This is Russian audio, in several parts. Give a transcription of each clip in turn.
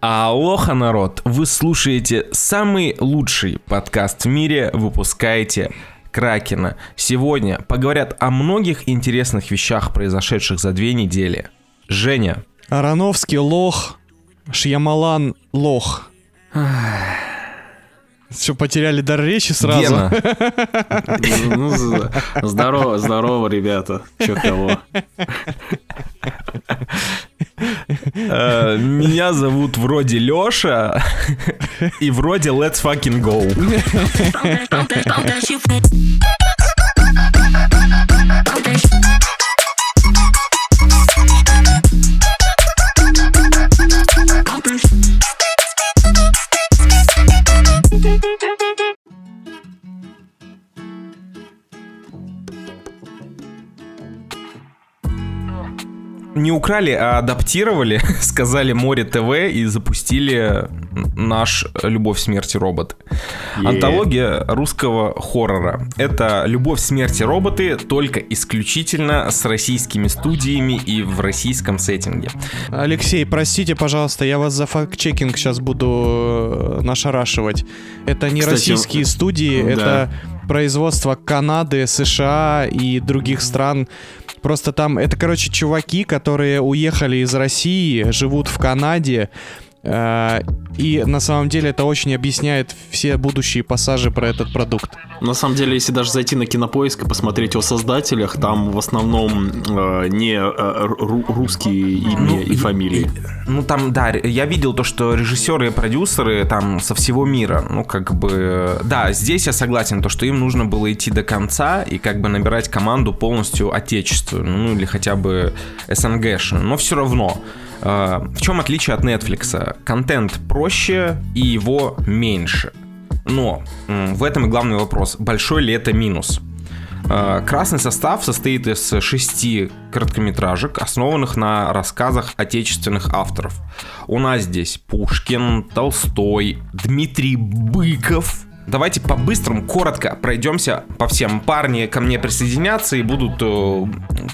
Алоха, народ! Вы слушаете самый лучший подкаст в мире, выпускаете Кракена. Сегодня поговорят о многих интересных вещах, произошедших за две недели. Женя. Ароновский лох, Шьямалан лох. Все, потеряли дар речи сразу. Гена. Ну, здорово, здорово, ребята. Чё кого? Э, Меня зовут вроде Лёша и вроде Let's fucking go. Bump Не украли, а адаптировали, сказали Море ТВ и запустили наш «Любовь, смерти, роботы». Е. Антология русского хоррора. Это «Любовь, смерти, роботы» только исключительно с российскими студиями и в российском сеттинге. Алексей, простите, пожалуйста, я вас за факт-чекинг сейчас буду э, нашарашивать. Это не Кстати, российские студии, да. это производство Канады, США и других стран. Просто там, это, короче, чуваки, которые уехали из России, живут в Канаде, и на самом деле это очень объясняет все будущие пассажи про этот продукт. На самом деле, если даже зайти на кинопоиск и посмотреть о создателях, там в основном э, не э, ру- русские имя Ну, и фамилии. Ну там, да, я видел то, что режиссеры и продюсеры там со всего мира, ну как бы, да, здесь я согласен, то, что им нужно было идти до конца и как бы набирать команду полностью отечественную, ну или хотя бы СНГшную, но все равно. Э, В чем отличие от Netflix? Контент проще и его меньше. Но в этом и главный вопрос. Большой ли это минус? Э, Красный состав состоит из шести короткометражек, основанных на рассказах отечественных авторов. У нас здесь Пушкин, Толстой, Дмитрий Быков. Давайте по-быстрому, коротко пройдемся по всем. Парни ко мне присоединятся и будут э,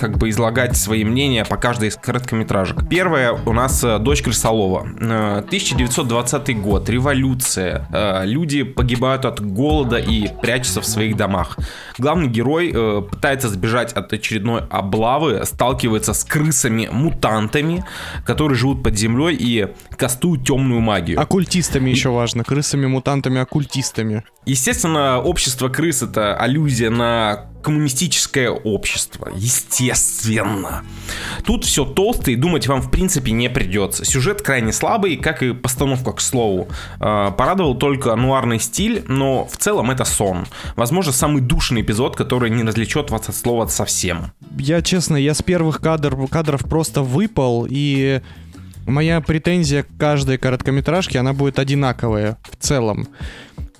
как бы излагать свои мнения по каждой из короткометражек. Первая у нас «Дочь Крысолова». Э, 1920 год, революция. Э, Люди погибают от голода и прячутся в своих домах. Главный герой э, пытается сбежать от очередной облавы, сталкивается с крысами-мутантами, которые живут под землей и кастуют темную магию. Оккультистами еще важно, крысами, мутантами, оккультистами. Естественно, общество крыс это аллюзия на коммунистическое общество. Естественно. Тут все толсто и думать вам в принципе не придется. Сюжет крайне слабый, как и постановка, к слову. Э, Порадовал только нуарный стиль, но в целом это сон. Возможно, самый душный эпизод, который не развлечет вас от слова совсем. Я честно, я с первых кадр, кадров просто выпал, и моя претензия к каждой короткометражке, она будет одинаковая в целом.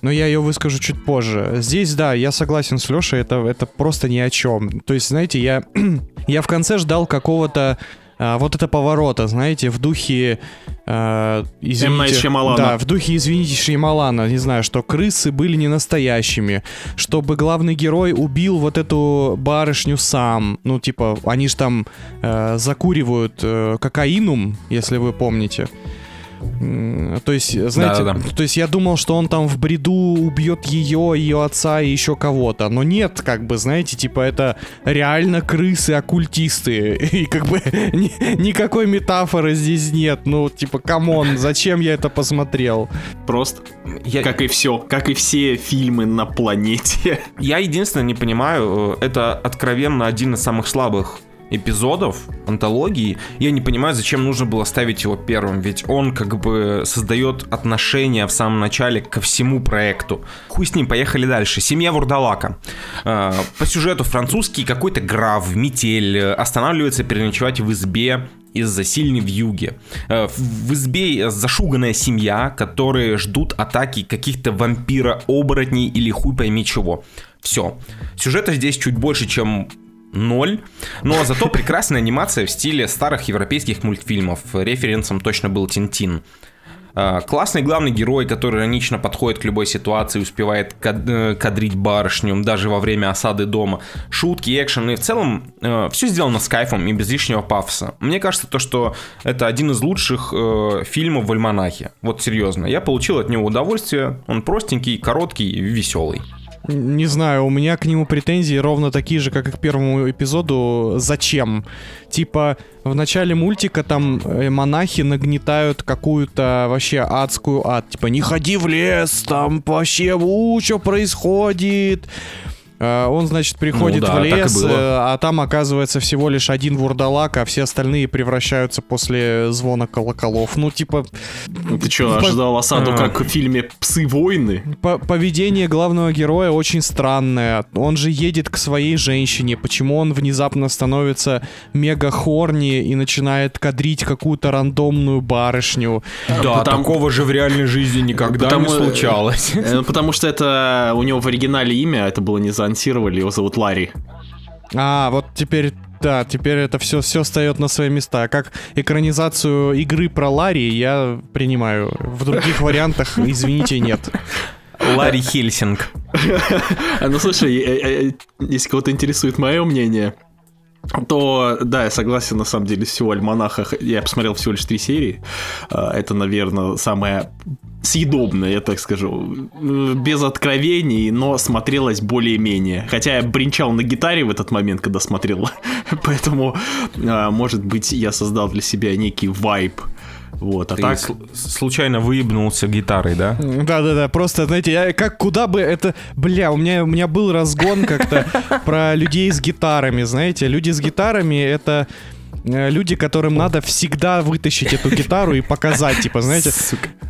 Но я ее выскажу чуть позже. Здесь, да, я согласен с Лешей, это, это просто ни о чем. То есть, знаете, я, я в конце ждал какого-то а, вот это поворота, знаете, в духе... а, извините, Шьямалана. Да, в духе, извините, Шьямалана, не знаю, что крысы были не настоящими, чтобы главный герой убил вот эту барышню сам. Ну, типа, они же там э, закуривают э, кокаинум, если вы помните. То есть, знаете, Да-да-да. то есть я думал, что он там в бреду убьет ее, ее отца и еще кого-то. Но нет, как бы, знаете, типа это реально крысы-оккультисты. И как бы ни- никакой метафоры здесь нет. Ну, типа, come on, зачем я это посмотрел? Просто, Я, как и все, как и все фильмы на планете. я единственное не понимаю, э, это откровенно один из самых слабых эпизодов антологии. Я не понимаю, зачем нужно было ставить его первым, ведь он как бы создает отношения в самом начале ко всему проекту. Хуй с ним, поехали дальше. Семья Вурдалака. Э, По сюжету французский какой-то граф, метель, э, останавливается переночевать в избе из-за сильной вьюги. В в избе зашуганная семья, которые ждут атаки каких-то вампира-оборотней или хуй пойми чего. Все. Сюжета здесь чуть больше, чем ноль, но зато прекрасная анимация в стиле старых европейских мультфильмов. Референсом точно был Тинтин. Э, классный главный герой, который иронично подходит к любой ситуации, успевает э, кадрить барышню даже во время осады дома. Шутки, экшен и в целом все сделано с кайфом и без лишнего пафоса. Мне кажется, то, что это один из лучших э, фильмов в альманахе. Вот серьезно. Я получил от него удовольствие. Он простенький, короткий, веселый. Не знаю, у меня к нему претензии ровно такие же, как и к первому эпизоду. Зачем? Типа, в начале мультика там э, монахи нагнетают какую-то вообще адскую ад. Типа, не ходи в лес, там вообще, у, что происходит? А, Он, значит, приходит Ну да, в лес, э, а там оказывается всего лишь один вурдалак, а все остальные превращаются после звона колоколов. Ну, типа, Ну, Ты что, ожидал осаду, А. как в фильме «Псы-войны»? По- поведение главного героя очень странное. Он же едет к своей женщине. Почему он внезапно становится мега хорни и начинает кадрить какую-то рандомную барышню? Да, потому- такого же в реальной жизни никогда Потому- не случалось. Э, Потому что это у него в оригинале имя, это было не заанонсировали, его зовут Ларри. А, вот теперь. Да, теперь это все, все встает на свои места. Как экранизацию игры про Ларри я принимаю. В других вариантах, извините, нет. Ларри Хельсинг. А, Ну слушай, э, э, если кого-то интересует мое мнение, то да, я согласен на самом деле всего альманаха. Я посмотрел всего лишь три серии. А, Это, наверное, самое съедобное, я так скажу. Без откровений, но смотрелось более-менее. Хотя я бренчал на гитаре в этот момент, когда смотрел. Поэтому, а, может быть, я создал для себя некий вайб. Вот, а Ты так... сл- случайно выебнулся гитарой, да? Да-да-да, просто, знаете, я как куда бы это... Бля, у меня, у меня был разгон как-то про людей с гитарами, знаете. Люди с гитарами — это э, люди, которым надо всегда вытащить эту гитару и показать, типа, знаете,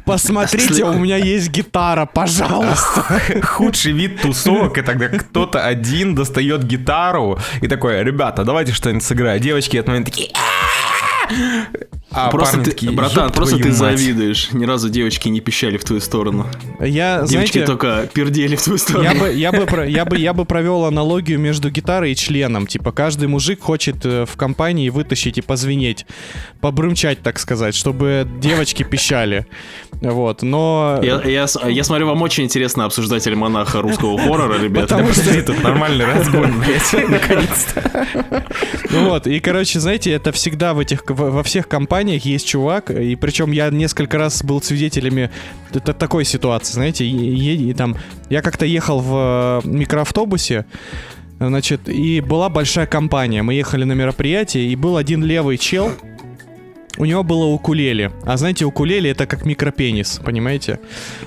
посмотрите, у меня есть гитара, пожалуйста. Худший вид тусовок, это когда кто-то один достает гитару и такой, ребята, давайте что-нибудь сыграем. Девочки в этот момент такие... А Просто парни ты, такие, братан, «Ёб просто ты мать». завидуешь. Ни разу девочки не пищали в твою сторону. Я, Девочки знаете, только пердели в твою сторону. я бы, я, бы, я, бы, я бы провел аналогию между гитарой и членом. Типа, каждый мужик хочет э, в компании вытащить и позвенеть, побрымчать, так сказать, чтобы девочки пищали. Вот, но... Я, я я смотрю, вам очень интересно обсуждать альманаха русского хоррора, ребята. Потому что- тут нормальный разгон, блядь, наконец-то. Ну вот, и, короче, знаете, это всегда в этих, во всех компаниях есть чувак, и причем я несколько раз был свидетелями такой ситуации, знаете, и- и там, я как-то ехал в э, микроавтобусе, значит, и была большая компания, мы ехали на мероприятие, и был один левый чел, у него было укулеле. А знаете, укулеле это как микропенис, понимаете?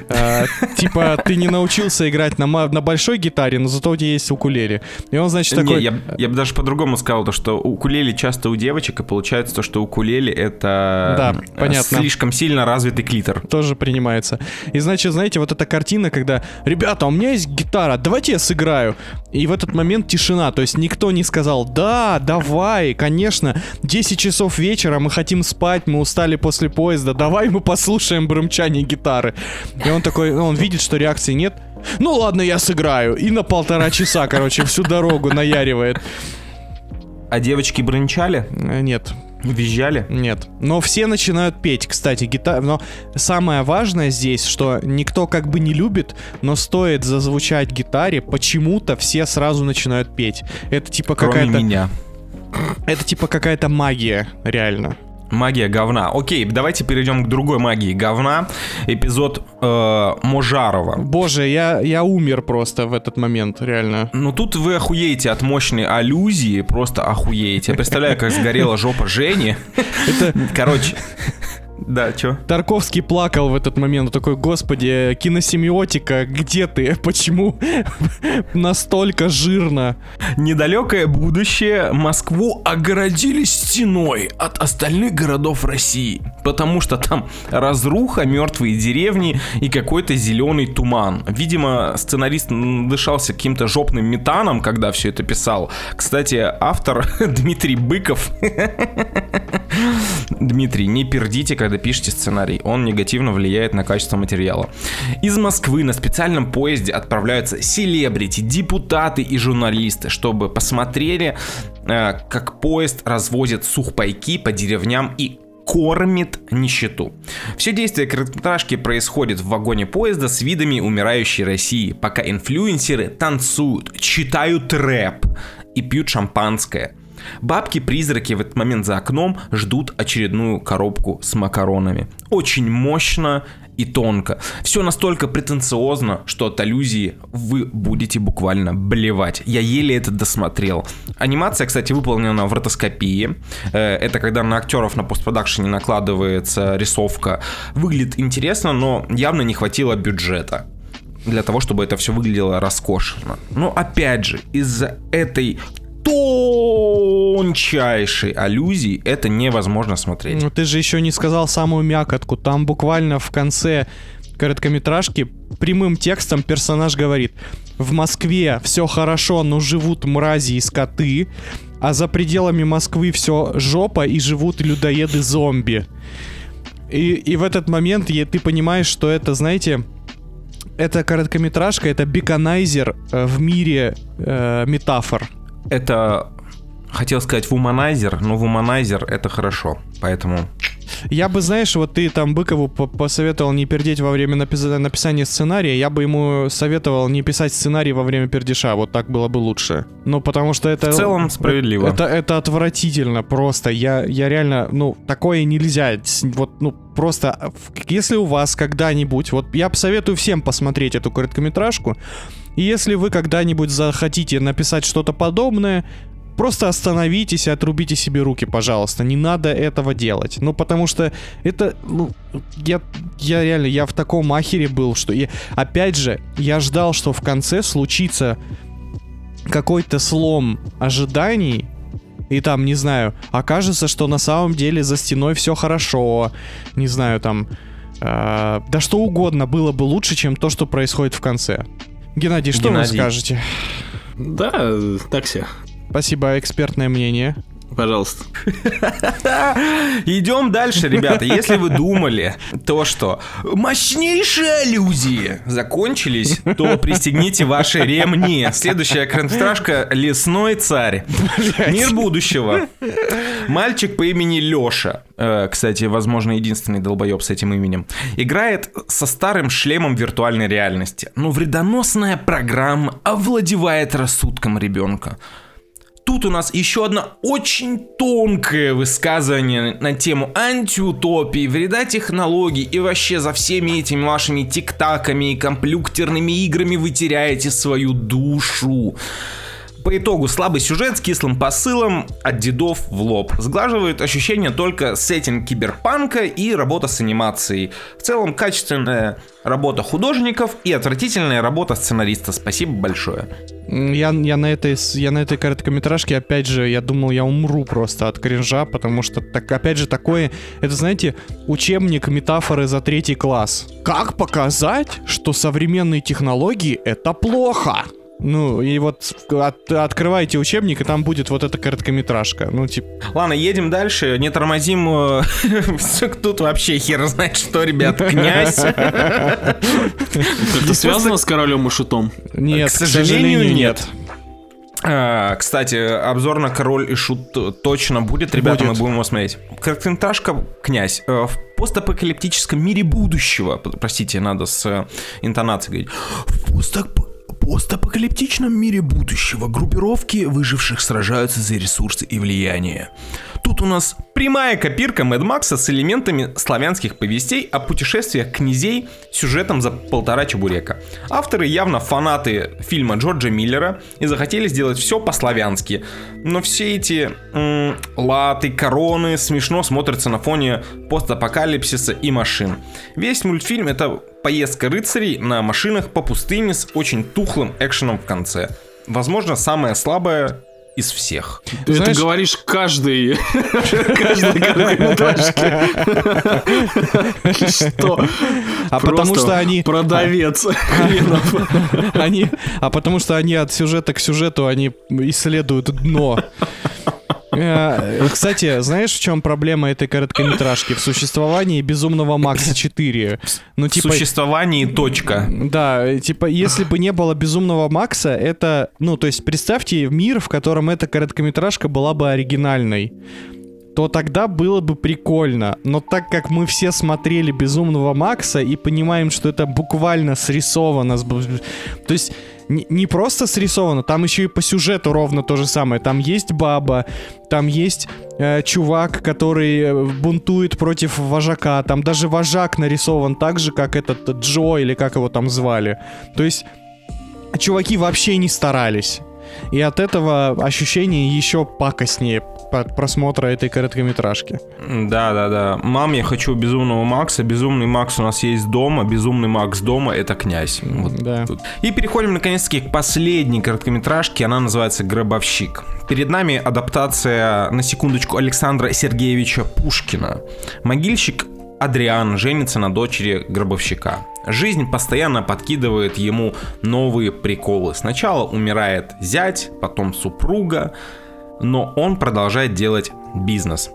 Э, типа, ты не научился играть на большой гитаре, но зато у тебя есть укулеле. И он, значит, такой... Не, я, я бы даже по-другому сказал, то, что укулеле часто у девочек, и получается то, что укулеле это Да, э, понятно. слишком сильно развитый клитор. тоже принимается. И значит, знаете, вот эта картина, когда, ребята, у меня есть гитара, давайте я сыграю. И в этот момент тишина, то есть никто не сказал, да, давай, конечно, 10 часов вечера, мы хотим спать, мы устали после поезда, давай мы послушаем брымчание гитары. И он такой, он видит, что реакции нет. Ну ладно, я сыграю. И на полтора часа, короче, всю дорогу наяривает. А девочки брынчали, Э, Нет, визжали. Нет. Но все начинают петь, кстати, гитара. Но самое важное здесь, что никто как бы не любит, но стоит зазвучать гитаре, почему-то все сразу начинают петь. Это типа Кроме какая-то. меня. Это типа какая-то магия, реально. Магия говна. Окей, давайте перейдем к другой магии говна. Эпизод э, Можарова. Боже, я, я умер просто в этот момент, реально. Ну тут вы охуеете от мощной аллюзии, просто охуеете. Я представляю, как сгорела жопа Жени. Короче, да, чё? Тарковский плакал в этот момент, такой, господи, киносемиотика, где ты? Почему настолько жирно? Недалекое будущее Москву огородили стеной от остальных городов России, потому что там разруха, мертвые деревни и какой-то зеленый туман. Видимо, сценарист дышался каким-то жопным метаном, когда все это писал. Кстати, автор Дмитрий Быков. Дмитрий, не пердите, когда пишете сценарий. Он негативно влияет на качество материала. Из Москвы на специальном поезде отправляются селебрити, депутаты и журналисты, чтобы посмотрели, э, как поезд развозит сухпайки по деревням и кормит нищету. Все действие короткометражки происходит в вагоне поезда с видами умирающей России, пока инфлюенсеры танцуют, читают рэп и пьют шампанское. Бабки-призраки в этот момент за окном ждут очередную коробку с макаронами. Очень мощно и тонко. Все настолько претенциозно, что от аллюзии вы будете буквально блевать. Я еле это досмотрел. Анимация, кстати, выполнена в ротоскопии. Э, Это когда на актеров на постпродакшене накладывается рисовка. Выглядит интересно, но явно не хватило бюджета для того, чтобы это все выглядело роскошно. Но опять же, из-за этой тончайшей аллюзии это невозможно смотреть. Ну ты же еще не сказал самую мякотку. Там буквально в конце короткометражки прямым текстом персонаж говорит «В Москве все хорошо, но живут мрази и скоты, а за пределами Москвы все жопа и живут людоеды-зомби». И, и в этот момент е- ты понимаешь, что это, знаете, это короткометражка, это биконайзер э, в мире э, метафор. Это хотел сказать вуманайзер, но вуманайзер это хорошо. Поэтому Я бы, знаешь, вот ты там Быкову по- посоветовал не пердеть во время напис- написания сценария, я бы ему советовал не писать сценарий во время пердеша, вот так было бы лучше. Ну, потому что это... в целом справедливо. Это, это отвратительно просто. Я, я реально, ну, такое нельзя. Вот, ну, просто, если у вас когда-нибудь, вот я посоветую всем посмотреть эту короткометражку, и если вы когда-нибудь захотите написать что-то подобное, просто остановитесь и отрубите себе руки, пожалуйста. Не надо этого делать. Ну, потому что это, ну, я, я реально, я в таком ахере был, что... И, опять же, я ждал, что в конце случится какой-то слом ожиданий, и там, не знаю, окажется, что на самом деле за стеной все хорошо, не знаю, там, э, да что угодно было бы лучше, чем то, что происходит в конце. Геннадий, что Геннадий. вы скажете? Да, так все. Спасибо, экспертное мнение. Пожалуйста. Идем дальше, ребята. Если вы думали то, что мощнейшие аллюзии закончились, то пристегните ваши ремни. Следующая короткометражка «Лесной царь». Мир будущего. Мальчик по имени Лёша, э, кстати, возможно, единственный долбоеб с этим именем, играет со старым шлемом виртуальной реальности. Но вредоносная программа овладевает рассудком ребенка. Тут у нас еще одно очень тонкое высказывание на тему антиутопии, вреда технологий и вообще за всеми этими вашими тиктаками и компьютерными играми вы теряете свою душу. По итогу слабый сюжет с кислым посылом от дедов в лоб. Сглаживает ощущение только сеттинг киберпанка и работа с анимацией. В целом качественная работа художников и отвратительная работа сценариста. Спасибо большое. Я, я, на этой, я на этой короткометражке, опять же, я думал, я умру просто от кринжа, потому что, так, опять же, такое... Это, знаете, учебник метафоры за третий класс. Как показать, что современные технологии — это плохо? Ну, и вот от- открывайте учебник, и там будет вот эта короткометражка. Ну, типа, Ладно, едем дальше, не тормозим. э, Тут вообще хер знает что, ребят, князь. Это связано с королем и шутом? нет, К сожалению, нет. А, Кстати, обзор на Король и Шут точно будет, ребята, Будет. мы будем его смотреть. Короткометражка «Князь». Э, В постапокалиптическом мире будущего, простите, надо с э, интонацией говорить. В постап- постапокалиптичном мире будущего группировки выживших сражаются за ресурсы и влияние. Тут у нас прямая копирка Мэд Макса с элементами славянских повестей о путешествиях князей сюжетом за полтора чебурека. Авторы явно фанаты фильма Джорджа Миллера и захотели сделать все по-славянски. Но все эти м, латы, короны смешно смотрятся на фоне постапокалипсиса и машин. Весь мультфильм это поездка рыцарей на машинах по пустыне с очень тухлым экшеном в конце. Возможно, самое слабое из всех. Ты Знаешь- это говоришь каждый... каждой короткометражке. Что? А потому что они- Продавец хренов. они, а потому что они от сюжета к сюжету, они исследуют дно. Э, Кстати, знаешь, в чем проблема этой короткометражки? В существовании Безумного Макса 4. Ну, В типа, существовании точка. да, э, типа, если бы не было Безумного Макса, это, ну, то есть, представьте мир, в котором эта короткометражка была бы оригинальной. то тогда было бы прикольно. Но так как мы все смотрели Безумного Макса и понимаем, что это буквально срисовано, то есть не, просто срисовано, там еще и по сюжету ровно то же самое. Там есть баба, там есть э, чувак, который э, бунтует против вожака, там даже вожак нарисован так же, как этот Джо или как его там звали. То есть чуваки вообще не старались. И от этого ощущение еще пакостнее от просмотра этой короткометражки. Да, да, да. Мам, я хочу безумного Макса. Безумный Макс у нас есть дома. Безумный Макс дома это князь. Вот Да. тут. И переходим наконец-таки к последней короткометражке. Она называется Гробовщик. Перед нами адаптация, на секундочку, Александра Сергеевича Пушкина. Могильщик Адриан женится на дочери гробовщика. Жизнь постоянно подкидывает ему новые приколы. Сначала умирает зять, потом супруга, но он продолжает делать бизнес.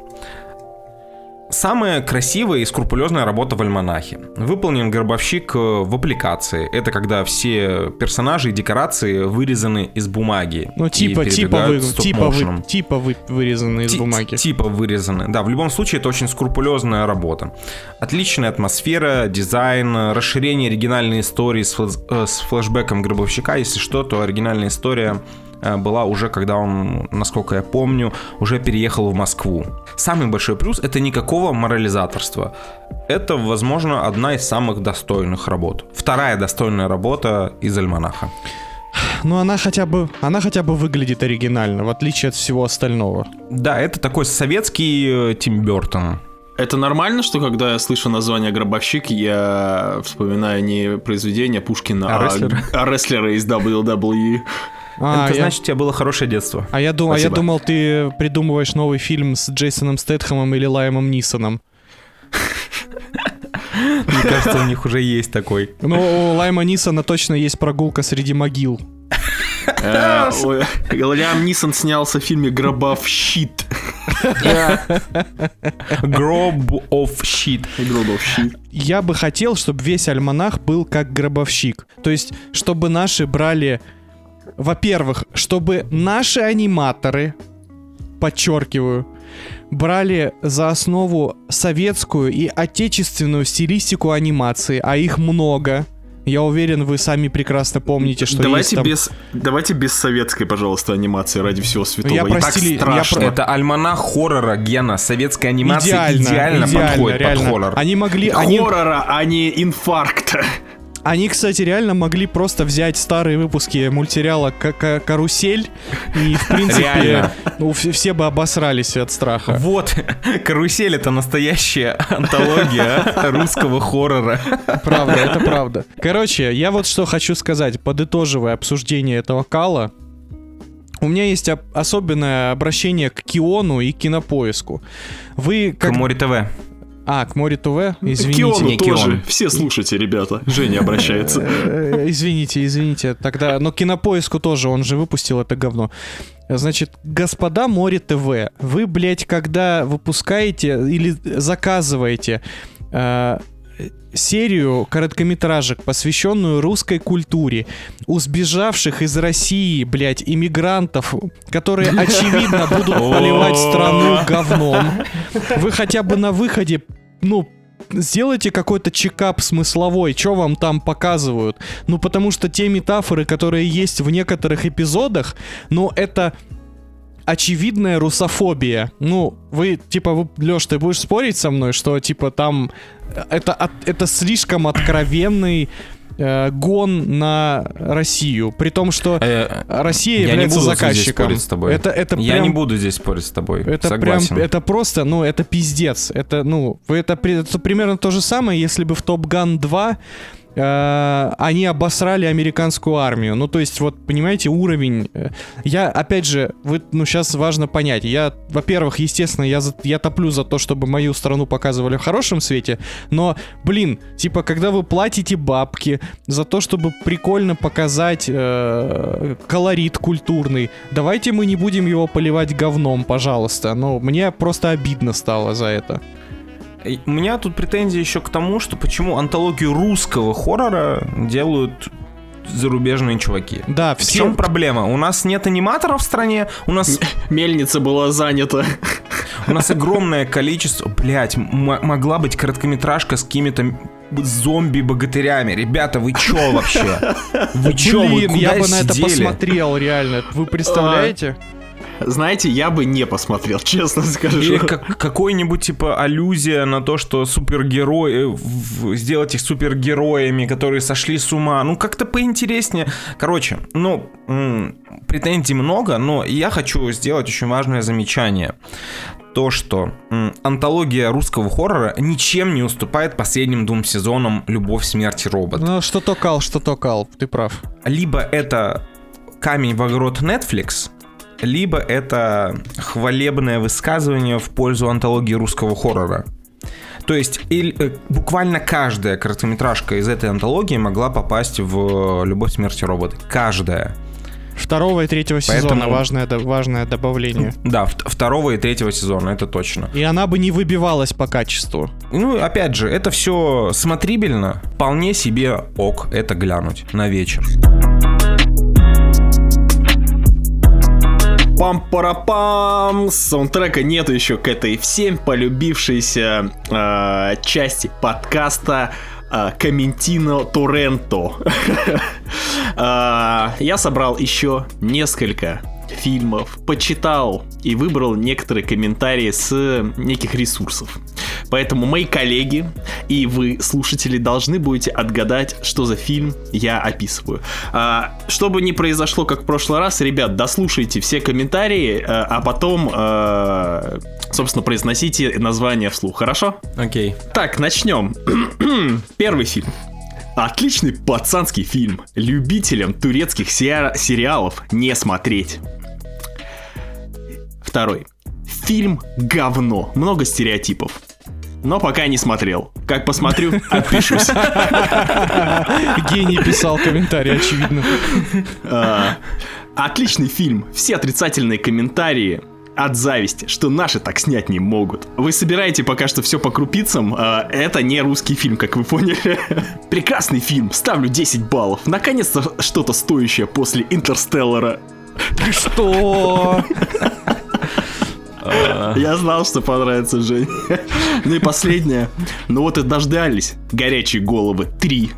Самая красивая и скрупулезная работа в альманахе. Выполнен гробовщик э, в аппликации. Это когда все персонажи и декорации вырезаны из бумаги. Ну, и типа, типа, вы, типа, вы, типа вы вырезаны из Ти- бумаги. Типа вырезаны. Да, в любом случае это очень скрупулезная работа. Отличная атмосфера, дизайн, расширение оригинальной истории с, флэш- э, с флешбеком гробовщика. Если что, то оригинальная история была уже, когда он, насколько я помню, уже переехал в Москву. Самый большой плюс это никакого морализаторства. Это, возможно, одна из самых достойных работ. Вторая достойная работа из альманаха. Ну, она хотя бы, она хотя бы выглядит оригинально, в отличие от всего остального. Да, это такой советский э, Тим Бертон. Это нормально, что когда я слышу название «Гробовщик», я вспоминаю не произведение Пушкина, А рестлера? а рестлера из WWE. А, это я, значит, у тебя было хорошее детство. а я, дум- а я думал, ты придумываешь новый фильм с Джейсоном Стэтхэмом или Лаймом Нисоном. Мне кажется, у них уже есть такой. Ну, у Лайма Нисона точно есть прогулка среди могил. Э, ой, Лиам Нисон снялся в фильме «Гробовщит». Group of shit. «Гробовщит». Я бы хотел, чтобы весь альманах был как гробовщик. То есть, чтобы наши брали... Во-первых, чтобы наши аниматоры, подчеркиваю, брали за основу советскую и отечественную стилистику анимации, а их много. Я уверен, вы сами прекрасно помните, что давайте, есть там... без, давайте без советской, пожалуйста, анимации ради всего святого. Я И про так я страшно. про- Это альманах хоррора Гена. Советская анимация идеально, идеально, идеально, подходит реально. под хоррор. Они могли... Они, Хоррора, а не инфаркта. Они, кстати, реально могли просто взять старые выпуски мультсериала «К- К- «Карусель» и, в принципе, ну, вс- все бы обосрались от страха. Вот, карусель это настоящая антология русского хоррора. Правда, это правда. Короче, я вот что хочу сказать, подытоживая обсуждение этого кала. У меня есть об- особенное обращение к Киону и кинопоиску. Вы как... Камори ТВ. А, к Море ТВ? Извините. Киону не тоже. Кион. Все слушайте, ребята. Женя обращается. Э, Извините, извините. Тогда, но кинопоиску тоже, он же выпустил это говно. Значит, господа Море ТВ, вы, блядь, когда выпускаете или заказываете э, серию короткометражек, посвященную русской культуре, у сбежавших из России, блядь, иммигрантов, которые, очевидно, будут поливать страну говном, вы хотя бы на выходе, ну, сделайте какой-то чекап смысловой, что вам там показывают. Ну, потому что те метафоры, которые есть в некоторых эпизодах, ну, это очевидная русофобия. Ну, вы, типа, вы, Леш, ты будешь спорить со мной, что, типа, там э, это, от- это слишком откровенный э, гон на Россию, при том, что Э, Россия Я не является буду здесь заказчиком. спорить с тобой. Это, это Я прям- не буду здесь спорить с тобой. это Согласен. прям, это просто, ну, это пиздец. Это, ну, это, это примерно то же самое, если бы в Топ Ган 2 э, они обосрали американскую армию. Ну, то есть, вот, понимаете, уровень... э, Я, опять же, вы, ну, сейчас важно понять. Я, во-первых, естественно, я, за- я топлю за то, чтобы мою страну показывали в хорошем свете, но, блин, типа, когда вы платите бабки за то, чтобы прикольно показать э, колорит культурный, давайте мы не будем его поливать говном, пожалуйста. Ну, мне просто обидно стало за это. У меня тут претензии еще к тому, что почему антологию русского хоррора делают зарубежные чуваки. Да, В все... чем проблема? У нас нет аниматоров в стране, у нас, Мельница была занята. У нас огромное количество... Блять, могла быть короткометражка с какими-то зомби-богатырями. Ребята, вы чё вообще? Вы чё, вы Блин, куда я бы на это сидели? посмотрел, реально. Вы представляете? Знаете, я бы не посмотрел, честно скажу. Или как- какой-нибудь типа аллюзия на то, что супергерои, в- сделать их супергероями, которые сошли с ума. Ну, как-то поинтереснее. Короче, ну, претензий много, но я хочу сделать очень важное замечание. То, что м, антология русского хоррора ничем не уступает последним двум сезонам «Любовь, смерть и робот». Ну, что то кал, что то кал, ты прав. либо это камень в огород Netflix, либо это хвалебное высказывание в пользу антологии русского хоррора. То есть иль- э, буквально каждая короткометражка из этой антологии могла попасть в «Любовь, смерть и роботы». Каждая. Второго и третьего сезона Поэтому- важное, до- важное добавление. Да, вт- второго и третьего сезона, это точно. И она бы не выбивалась по качеству. Ну, опять же, это все смотрибельно. Вполне себе ок, это глянуть на вечер. Пам-парапам! Саундтрека нету еще к этой всем полюбившейся э, части подкаста э, Комментино Торренто. Э, Я собрал еще несколько фильмов, почитал и выбрал некоторые комментарии с неких ресурсов. Поэтому мои коллеги и вы, слушатели, должны будете отгадать, что за фильм я описываю. А, чтобы не произошло, как в прошлый раз, ребят, дослушайте все комментарии, э, а потом, э, собственно, произносите название вслух, хорошо? Окей. Так, начнем. Первый фильм. Отличный пацанский фильм. Любителям турецких сери- сериалов не смотреть. Второй. Фильм говно. Много стереотипов. Но пока не смотрел. Как посмотрю, отпишусь. Гений писал комментарий, очевидно. А, Отличный фильм. Все отрицательные комментарии от зависти, что наши так снять не могут. Вы собираете пока что все по крупицам. а, Это не русский фильм, как вы поняли. Прекрасный фильм. Ставлю 10 баллов. Наконец-то что-то стоящее после Интерстеллара. Что? Я знал, что понравится Жень. Ну и последнее. Ну вот и дождались. Горячие головы 3.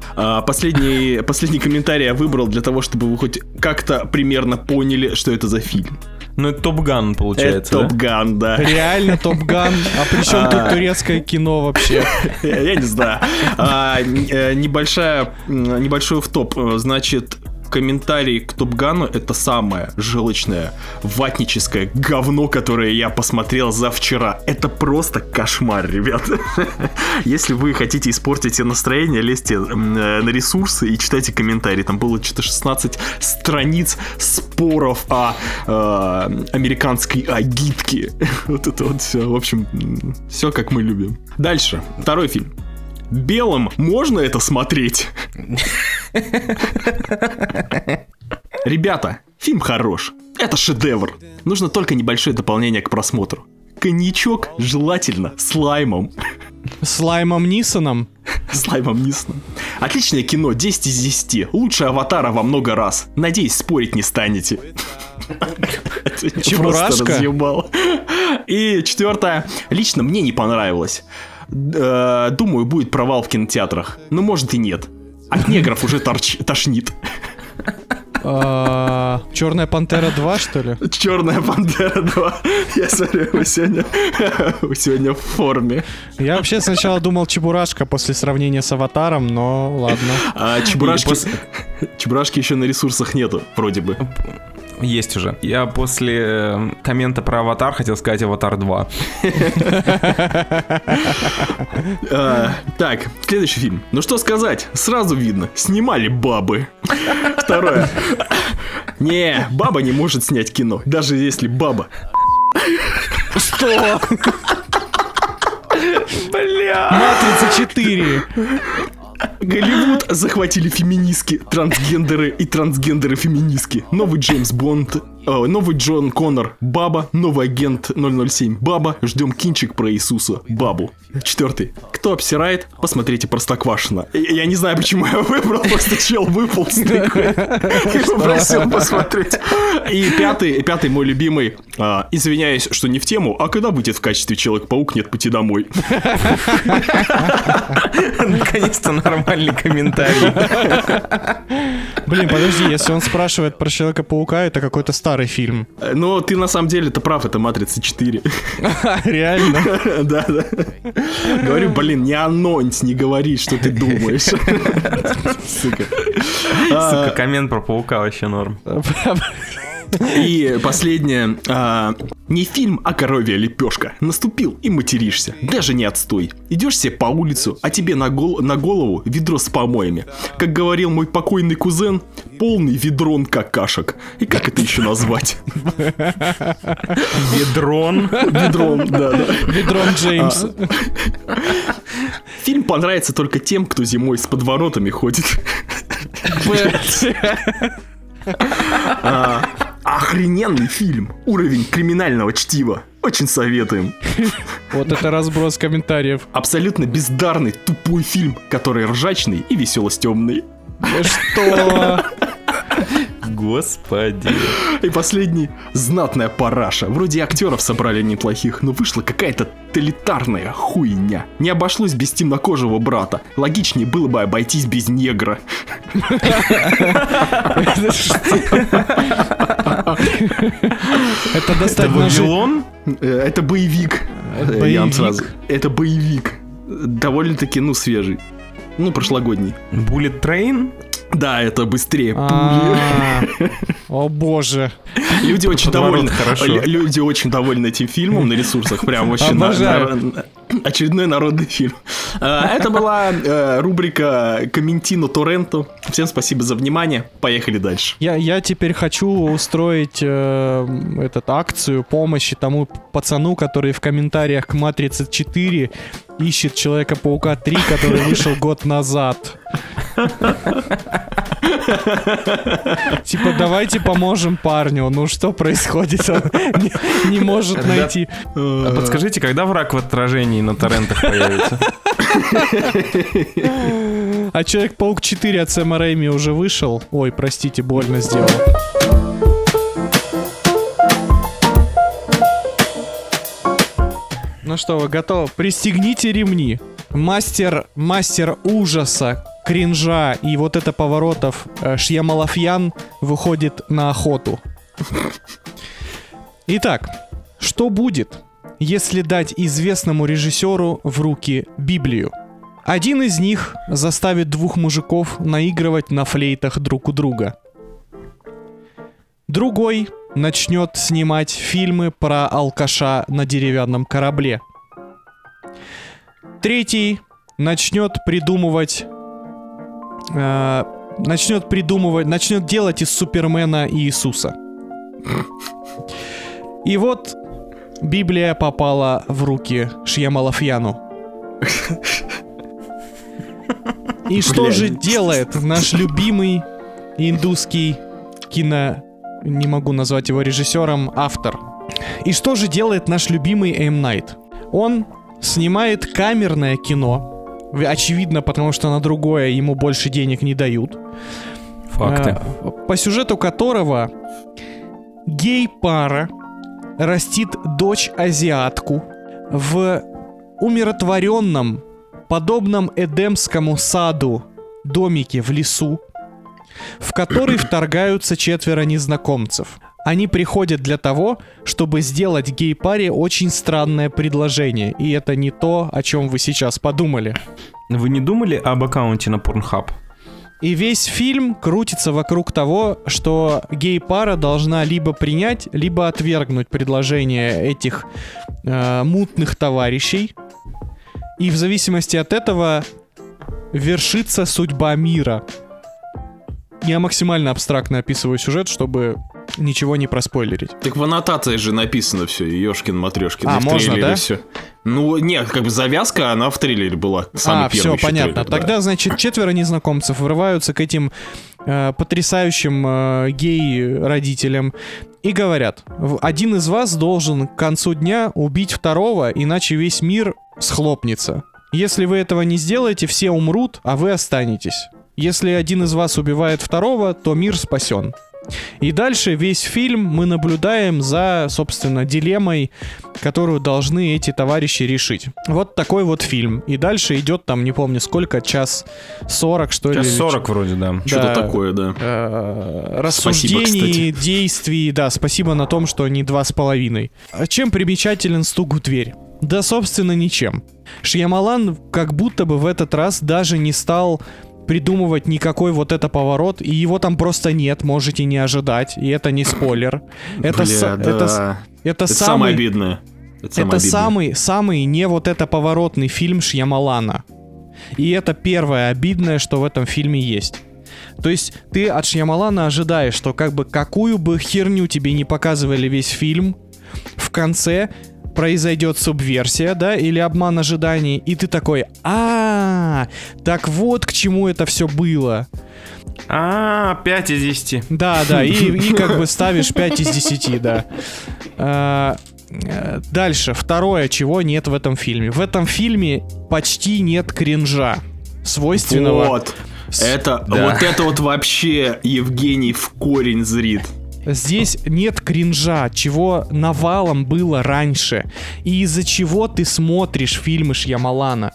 Последний, последний комментарий я выбрал для того, чтобы вы хоть как-то примерно поняли, что это за фильм. Ну, это Топ Ган, Это получается, да? Да. Реально Топ Ган. А при чем тут турецкое кино вообще? Я не знаю. А, э, Небольшая, небольшой в топ. Значит, комментарий к Топгану это самое желчное, ватническое говно, которое я посмотрел за вчера. Это просто кошмар, ребят. Если вы хотите испортить настроение, лезьте э, на ресурсы и читайте комментарии. Там было что-то 16 страниц споров о э, американской агитке. Вот это вот все. В общем, все как мы любим. Дальше. Второй фильм. Белым можно это смотреть? Ребята, фильм хорош. Это шедевр. Нужно только небольшое дополнение к просмотру. Коньячок желательно с лаймом. С Лаймом Нисоном? С лаймом Нисоном. Отличное кино, 10 из 10. Лучше аватара во много раз. Надеюсь, спорить не станете. Чебурашка? И четвертое. Лично мне не понравилось. Э, Думаю, будет провал в кинотеатрах. Но может и нет. От негров уже торч- тошнит. А, Черная пантера 2, что ли? Черная пантера 2. Я смотрю, вы сегодня, вы сегодня в форме. Я вообще сначала думал Чебурашка после сравнения с Аватаром, но ладно. А чебурашки, чебурашки еще на ресурсах нету, вроде бы. Есть уже. Я после э, коммента про Аватар хотел сказать Аватар 2. А, так, следующий фильм. Ну что сказать, сразу видно, снимали бабы. Второе. Не, баба не может снять кино, даже если баба. Что? Матрица 4. Голливуд захватили феминистки, трансгендеры и трансгендеры-феминистки. Новый Джеймс Бонд Новый Джон Коннор. Баба. Новый агент 007. Баба. Ждем кинчик про Иисуса. Бабу. Четвертый. Кто обсирает? Посмотрите Простоквашино. Я не знаю, почему я выбрал, просто чел выполз такой. И попросил посмотреть. И пятый, пятый мой любимый. а, Извиняюсь, что не в тему, а когда будет в качестве Человек-паук нет пути домой? Наконец-то нормальный комментарий. Блин, подожди, если он спрашивает про Человека-паука, это какой-то старый фильм. Э, Но ты на самом деле, ты прав, это Матрица 4. Реально? Да, да. Говорю, блин, не анонс, не говори, что ты думаешь. Сука. Сука, коммент про паука вообще норм. И последнее. а, не фильм, а коровья лепешка. Наступил и материшься. Даже не отстой. Идешь себе по улицу, а тебе на, гол- на голову ведро с помоями. Как говорил мой покойный кузен, полный ведрон какашек. И как это еще назвать? Ведрон. Ведрон, да, да. Ведрон Джеймс. Фильм понравится только тем, кто зимой с подворотами ходит. Охрененный фильм. Уровень криминального чтива. Очень советуем. Вот это разброс комментариев. Абсолютно бездарный, тупой фильм, который ржачный и веселость темный. Что? Господи. И последний. Знатная параша. Вроде актеров собрали неплохих, но вышла какая-то тоталитарная хуйня. Не обошлось без темнокожего брата. Логичнее было бы обойтись без негра. Это. Вавилон? Э, Это боевик. Это Э, Я вам боевик? сразу. Это боевик. Довольно-таки, ну, свежий. Ну, прошлогодний. Bullet Train? Да, это быстрее пули. А, О боже. Люди очень довольны. Люди очень довольны этим фильмом на ресурсах. Прям вообще очередной народный фильм. А, Это была э, рубрика Комментино Торренто. Всем спасибо за внимание. Поехали дальше. Я, я теперь хочу устроить э, этот акцию помощи тому пацану, который в комментариях к Матрице 4 ищет Человека-паука 3, который вышел год назад. Типа, давайте поможем парню. Ну что происходит? Он не, не может Ребят, найти. А Подскажите, когда враг в отражении на торрентах появится? А Человек-паук 4 от Сэма Рэйми уже вышел. Ой, простите, больно сделал. Ну что, вы готовы? Пристегните ремни. Мастер, мастер ужаса, кринжа и вот это поворотов э, Шьямалафьян выходит на охоту. Итак, что будет, если дать известному режиссеру в руки Библию? Один из них заставит двух мужиков наигрывать на флейтах друг у друга. Другой начнет снимать фильмы про алкаша на деревянном корабле. Третий начнет придумывать... э, начнет придумывать... Начнет делать из Супермена Иисуса. И вот Библия попала в руки Шьямалафьяну. И что Блядь. же делает наш любимый индусский кино... Не могу назвать его режиссером, автор. И что же делает наш любимый Эм Найт? Он снимает камерное кино. Очевидно, потому что на другое ему больше денег не дают. Факты. Э, По сюжету которого гей-пара растит дочь-азиатку в умиротворенном, подобном Эдемскому саду домике в лесу, в который вторгаются четверо незнакомцев. Они приходят для того, чтобы сделать гей-паре очень странное предложение. И это не то, о чем вы сейчас подумали. Вы не думали об аккаунте на Pornhub? И весь фильм крутится вокруг того, что гей-пара должна либо принять, либо отвергнуть предложение этих э, мутных товарищей. И в зависимости от этого вершится судьба мира. Я максимально абстрактно описываю сюжет, чтобы ничего не проспойлерить. Так в аннотации же написано все, Ёшкин, Матрешкин. А, в можно, трейлере да? все. Ну, нет, как бы завязка, она в трейлере была. Самый а, все, понятно. трейлер, да. Тогда, значит, четверо незнакомцев врываются к этим э, потрясающим э, гей-родителям И говорят, «В- один из вас должен к концу дня убить второго, иначе весь мир схлопнется. Если вы этого не сделаете, все умрут, а вы останетесь. Если один из вас убивает второго, то мир спасен. И дальше весь фильм мы наблюдаем за, собственно, дилеммой, которую должны эти товарищи решить. Вот такой вот фильм. И дальше идет там, не помню сколько, час 40, что ли. Сейчас или 40 вроде, да. Что-то Да. такое, да. э, Спасибо, рассуждений, действий. Да, спасибо на том, что не два с половиной. А Чем примечателен стук в дверь? Да, собственно, ничем. Шьямалан как будто бы в этот раз даже не стал придумывать никакой вот это поворот, и его там просто нет, можете не ожидать, и это не спойлер. Это, Бля, са- да. это, с- это Это самое самый, обидное. Это, самое это обидное. самый, самый не вот это поворотный фильм Шьямалана. И это первое обидное, что в этом фильме есть. То есть ты от Шьямалана ожидаешь, что как бы какую бы херню тебе не показывали весь фильм, в конце произойдет субверсия, да, или обман ожиданий, и ты такой, а, так вот к чему это все было. А, 5 из 10. Да, да, и, и как бы ставишь 5 из 10, да. А, Дальше, второе, чего нет в этом фильме. В этом фильме почти нет кринжа, свойственного. Вот. Это, Да. вот это вот вообще Евгений в корень зрит. Здесь нет кринжа, чего навалом было раньше. И из-за чего ты смотришь фильмы Шьямалана.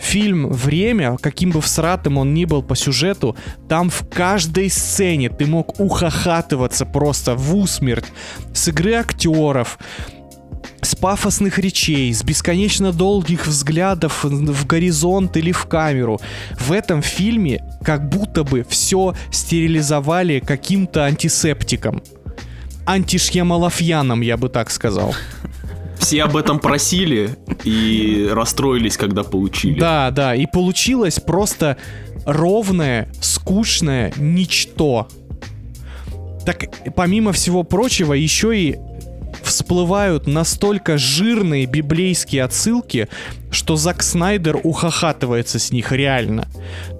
Фильм «Время», каким бы всратым он ни был по сюжету, там в каждой сцене ты мог ухахатываться просто в усмерть с игры актеров, с пафосных речей, с бесконечно долгих взглядов в горизонт или в камеру. В этом фильме как будто бы все стерилизовали каким-то антисептиком. Антишьямалафьяном, я бы так сказал. Все об этом просили и расстроились, когда получили. Да, да, и получилось просто ровное, скучное ничто. Так, помимо всего прочего, еще и всплывают настолько жирные библейские отсылки, что Зак Снайдер ухахатывается с них реально.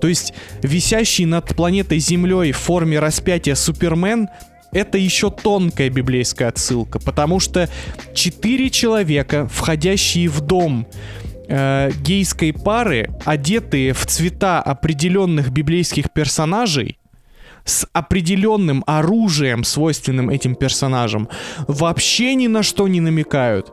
То есть висящий над планетой Землей в форме распятия Супермен это еще тонкая библейская отсылка, потому что четыре человека, входящие в дом э, гейской пары, одетые в цвета определенных библейских персонажей, с определенным оружием, свойственным этим персонажам, вообще ни на что не намекают.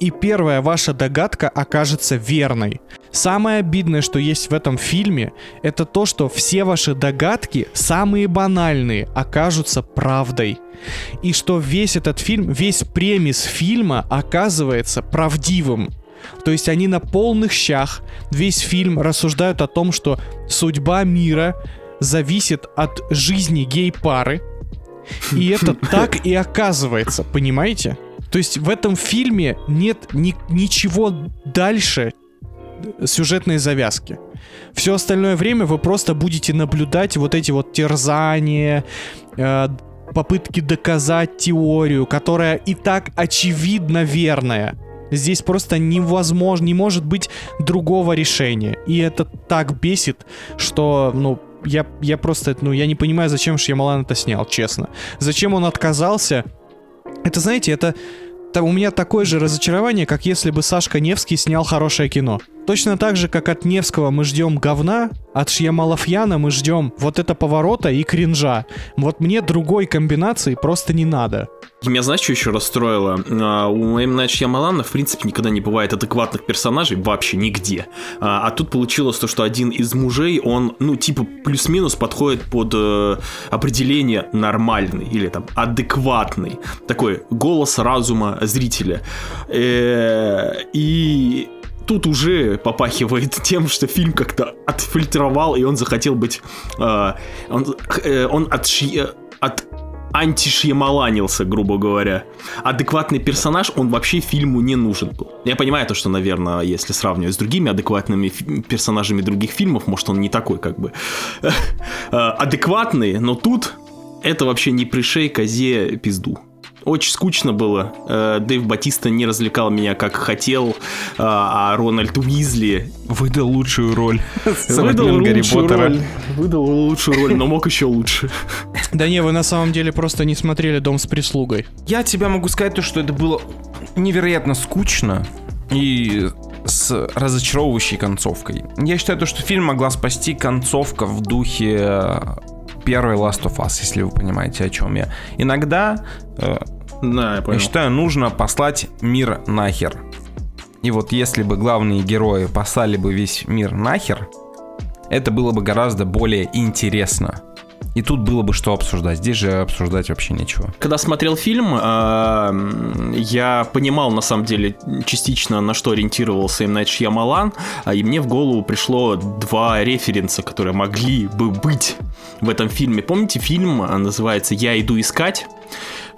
И первая ваша догадка окажется верной. Самое обидное, что есть в этом фильме, это то, что все ваши догадки, самые банальные, окажутся правдой. И что весь этот фильм, весь премис фильма оказывается правдивым. То есть они на полных щах весь фильм рассуждают о том, что судьба мира зависит от жизни гей-пары. И это так и оказывается, понимаете? То есть в этом фильме нет ни- ничего дальше сюжетной завязки. Все остальное время вы просто будете наблюдать вот эти вот терзания, э, попытки доказать теорию, которая и так очевидно верная. Здесь просто невозможно, не может быть другого решения. И это так бесит, что, ну, я, я просто, ну, я не понимаю, зачем Шьямалан это снял, честно. Зачем он отказался это, знаете, это... та- у меня такое же разочарование, как если бы Сашка Невский снял хорошее кино. Точно так же, как от Невского мы ждем говна, от Шьямалафьяна мы ждем вот это поворота и кринжа. Вот мне другой комбинации просто не надо. Меня, знаешь, что еще расстроило? А, У М. Найт в принципе, никогда не бывает адекватных персонажей вообще нигде. А, а тут получилось то, что один из мужей, он, ну, типа, плюс-минус подходит под э, определение нормальный или там адекватный. Такой голос разума зрителя. Э, И тут уже попахивает тем, что фильм как-то отфильтровал, и он захотел быть... э, он, э, он от, ши- от антишьямаланился, грубо говоря. Адекватный персонаж, он вообще фильму не нужен был. Я понимаю то, что, наверное, если сравнивать с другими адекватными персонажами других фильмов, может, он не такой, как бы, э, адекватный, но тут это вообще не пришей козе пизду. Очень скучно было. Э, Дэйв Батиста не развлекал меня как хотел, а а Рональд Уизли Выдал лучшую роль. выдал лучшую Поттера. роль. Выдал лучшую роль, но мог еще лучше. Да не, вы на самом деле просто не смотрели «Дом с прислугой». Я тебя могу сказать то, что это было невероятно скучно и с разочаровывающей концовкой. Я считаю то, что фильм могла спасти концовка в духе первой Last of Us, если вы понимаете, о чем я. Иногда, э, Да, я я считаю, нужно послать мир нахер. И вот если бы главные герои послали бы весь мир нахер, это было бы гораздо более интересно. И тут было бы что обсуждать. Здесь же обсуждать вообще нечего. Когда смотрел фильм, м, я понимал, на самом деле, частично, на что ориентировался М. Найт Шьямалан, а, и мне в голову пришло два референса, которые могли бы быть в этом фильме. Помните фильм, а, называется «Я иду искать»?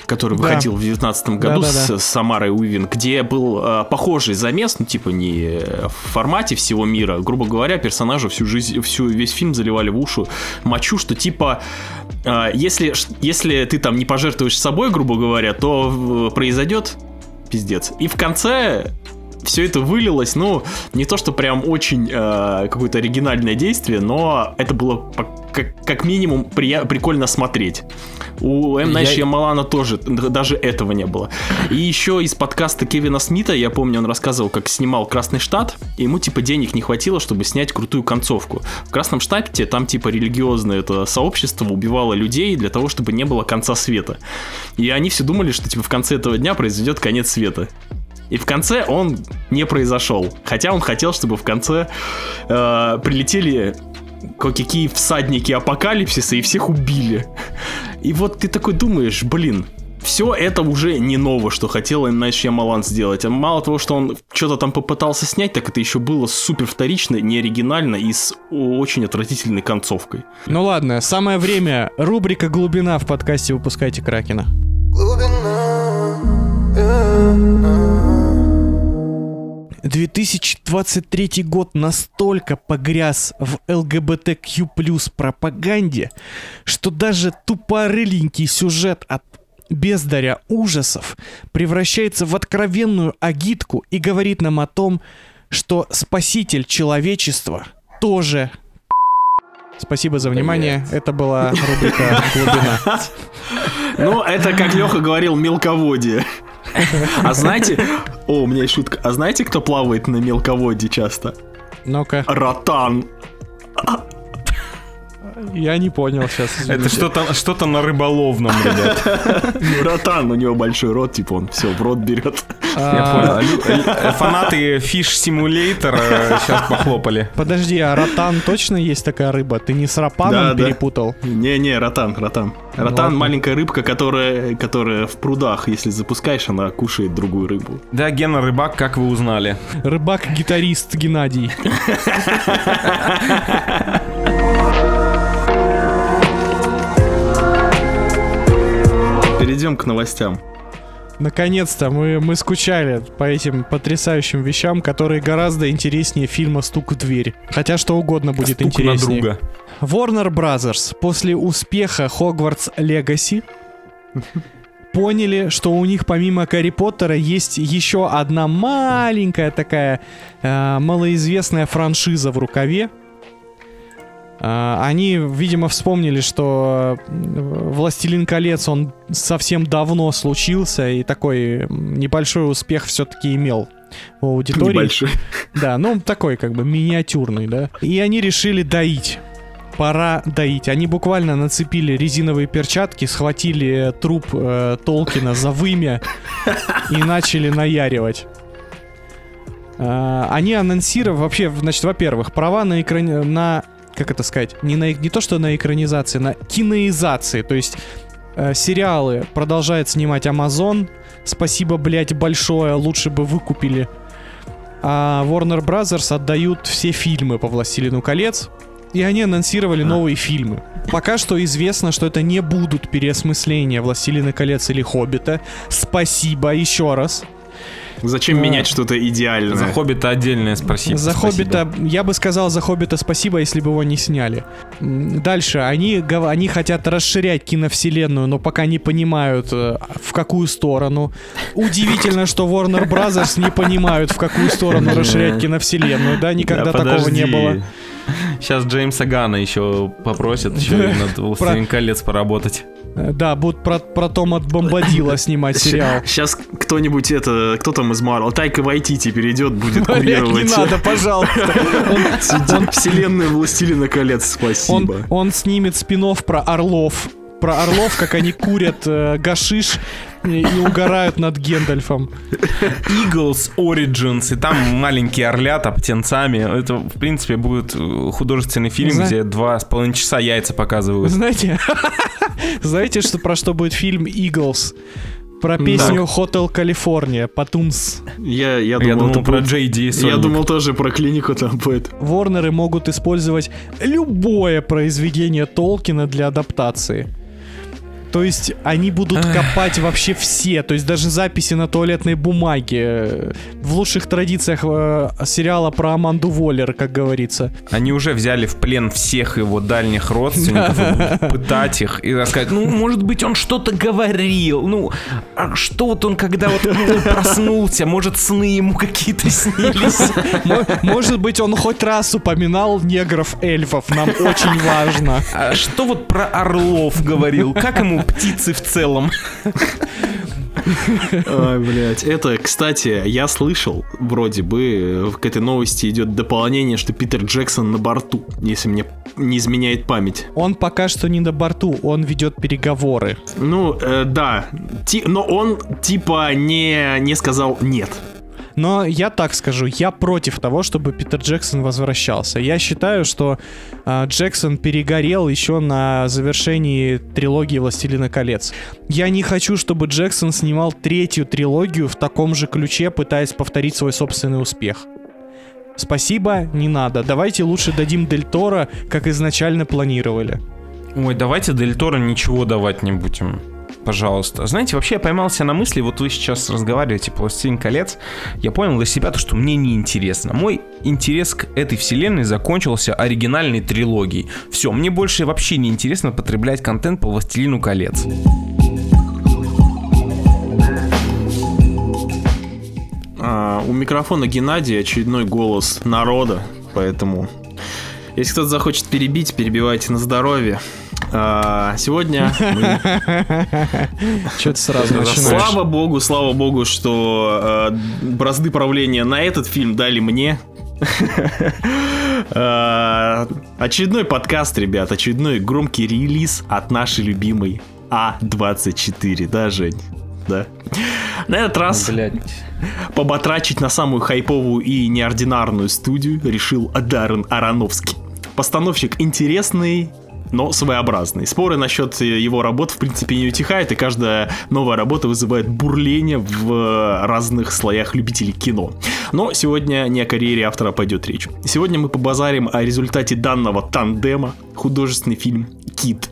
Который Да. выходил в 2019 году Да-да-да. с, с Самарой Уивин, где был э, похожий замес, ну типа не в формате всего мира, грубо говоря, персонажу всю жизнь, всю весь фильм заливали в уши мочу, что типа э, если если ты там не пожертвуешь собой, грубо говоря, то э, произойдет пиздец. И в конце все это вылилось, ну, не то, что прям очень э, какое-то оригинальное действие, но это было как, как минимум прия- прикольно смотреть. У М. Найт Я- Шьямалана тоже даже этого не было. И еще из подкаста Кевина Смита, я помню, он рассказывал, как снимал Красный Штат, и ему типа денег не хватило, чтобы снять крутую концовку. В Красном Штате там типа религиозное это сообщество убивало людей для того, чтобы не было конца света. И они все думали, что типа в конце этого дня произойдет конец света. И в конце он не произошел. Хотя он хотел, чтобы в конце э, прилетели кое-какие всадники апокалипсиса и всех убили. И вот ты такой думаешь, блин, все это уже не ново, что хотел М. Найт Шьямалан сделать. А мало того, что он что-то там попытался снять, так это еще было супер вторично, неоригинально и с очень отвратительной концовкой. Ну ладно, самое время. Рубрика «Глубина» в подкасте «Выпускайте Кракена». 2023 год настолько погряз в ЛГБТQ пропаганде, что даже тупорыленький сюжет от бездаря ужасов превращается в откровенную агитку и говорит нам о том, что спаситель человечества тоже Спасибо за внимание. Это была рубрика «Глубина». Ну, это, как Леха говорил, мелководье. А знаете... О, у меня есть шутка. А знаете, кто плавает на мелководье часто? Ну-ка, Ротан. Я не понял сейчас. Это что-то что на рыболовном, ребят. Ну, Ротан, у него большой рот, типа он все в рот берет. Я понял. Э, Фанаты Fish Simulator сейчас похлопали. Подожди, а ротан точно есть такая рыба? Ты не с рапаном перепутал? Не-не, ротан, ротан. Ротан ладно. маленькая рыбка, которая, которая в прудах, если запускаешь, она кушает другую рыбу. Да, Гена Рыбак, как вы узнали? Рыбак-гитарист Геннадий. Перейдем к новостям. Наконец-то мы, мы скучали по этим потрясающим вещам, которые гораздо интереснее фильма «Стук в дверь». Хотя что угодно будет Стук на интереснее. друга. Warner Brothers после успеха Hogwarts Legacy поняли, что у них помимо Гарри Поттера есть еще одна маленькая такая э, малоизвестная франшиза в рукаве. Э, они, видимо, вспомнили, что э, Властелин колец он совсем давно случился и такой небольшой успех все-таки имел у аудитории. Небольшой. Да, ну такой как бы миниатюрный, да. И они решили доить. Пора доить. Они буквально нацепили резиновые перчатки, схватили труп э, Толкина за вымя и начали наяривать. Э, они анонсировали вообще, значит, во-первых, права на экране, на как это сказать, не на не то что на экранизации, на киноизации, то есть э, сериалы продолжает снимать Amazon. Спасибо, блять, большое, лучше бы выкупили а Warner Brothers отдают все фильмы по Властелину колец. И они анонсировали новые фильмы. Пока что известно, что это не будут переосмысления Властелина колец или Хоббита. Спасибо еще раз. Зачем А. менять что-то идеальное? За Хоббита отдельное спасибо. За спасибо. Хоббита, я бы сказал за Хоббита спасибо, если бы его не сняли. Дальше, они, они хотят расширять киновселенную, но пока не понимают, э, в какую сторону. Удивительно, что Warner Brothers не понимают, в какую сторону расширять киновселенную, да, никогда Да, такого не было. Сейчас Джеймса Гана еще попросят еще над «Властелин колец» поработать. Э, Да, будут про, про Тома Бомбадила снимать сериал. Сейчас кто-нибудь это, кто там из Марвел, Тайка Вайтити перейдет, будет курировать. не надо, пожалуйста. Он- Вселенная Властелина колец, Он, спасибо. он снимет спин про Орлов. Про Орлов, как они курят э, гашиш и, угорают над Гендальфом. Eagles Origins, и там маленькие орлята птенцами. Это, в принципе, будет э, художественный фильм, Зна- где два с половиной часа яйца показывают. Знаете, знаете, что про что будет фильм Eagles? Про песню Hotel California, Патумс. Я, я Я думал, думал это про будет- Джей Ди Я думал тоже про клинику там будет. Ворнеры могут использовать любое произведение Толкина для адаптации. То есть они будут копать вообще все, то есть даже записи на туалетной бумаге. В лучших традициях э, сериала про Аманду Воллер, как говорится. Они уже взяли в плен всех его дальних родственников, пытать их и рассказать, ну, может быть, он что-то говорил, ну, а что вот он, когда вот ну, проснулся, может, сны ему какие-то снились. Мо- Может быть, он хоть раз упоминал негров-эльфов, нам очень важно. А что вот про орлов говорил? Как ему птицы в целом? Ой, блядь. Это, кстати, я слышал, вроде бы, к этой новости идет дополнение, что Питер Джексон на борту, если мне не изменяет память. Он пока что не на борту, он ведет переговоры. Ну, э, да. Ти- но он, типа, не, не сказал нет. Но я так скажу, я против того, чтобы Питер Джексон возвращался. Я считаю, что а, Джексон перегорел еще на завершении трилогии «Властелина колец». Я не хочу, чтобы Джексон снимал третью трилогию в таком же ключе, пытаясь повторить свой собственный успех. Спасибо, не надо. Давайте лучше дадим Дель Торо, как изначально планировали. Ой, давайте Дель Торо ничего давать не будем. Пожалуйста. Знаете, вообще я поймался на мысли, вот вы сейчас разговариваете по «Властелин колец», я понял для себя то, что мне не интересно. Мой интерес к этой вселенной закончился оригинальной трилогией. Все, мне больше вообще не интересно потреблять контент по «Властелину колец». А, у микрофона Геннадий очередной голос народа, поэтому если кто-то захочет перебить, перебивайте на здоровье. А, сегодня ты сразу начинаешь? Слава богу, слава богу, что э, бразды правления на этот фильм дали мне. Э, Очередной подкаст, ребят, очередной громкий релиз от нашей любимой А24, да, Жень? Да. На этот раз побатрачить на самую хайповую и неординарную студию решил Даррен Аронофский. Постановщик интересный, но своеобразный. Споры насчет его работ в принципе не утихают, и каждая новая работа вызывает бурление в разных слоях любителей кино. Но сегодня не о карьере автора пойдет речь. Сегодня мы побазарим о результате данного тандема, художественный фильм «Кит».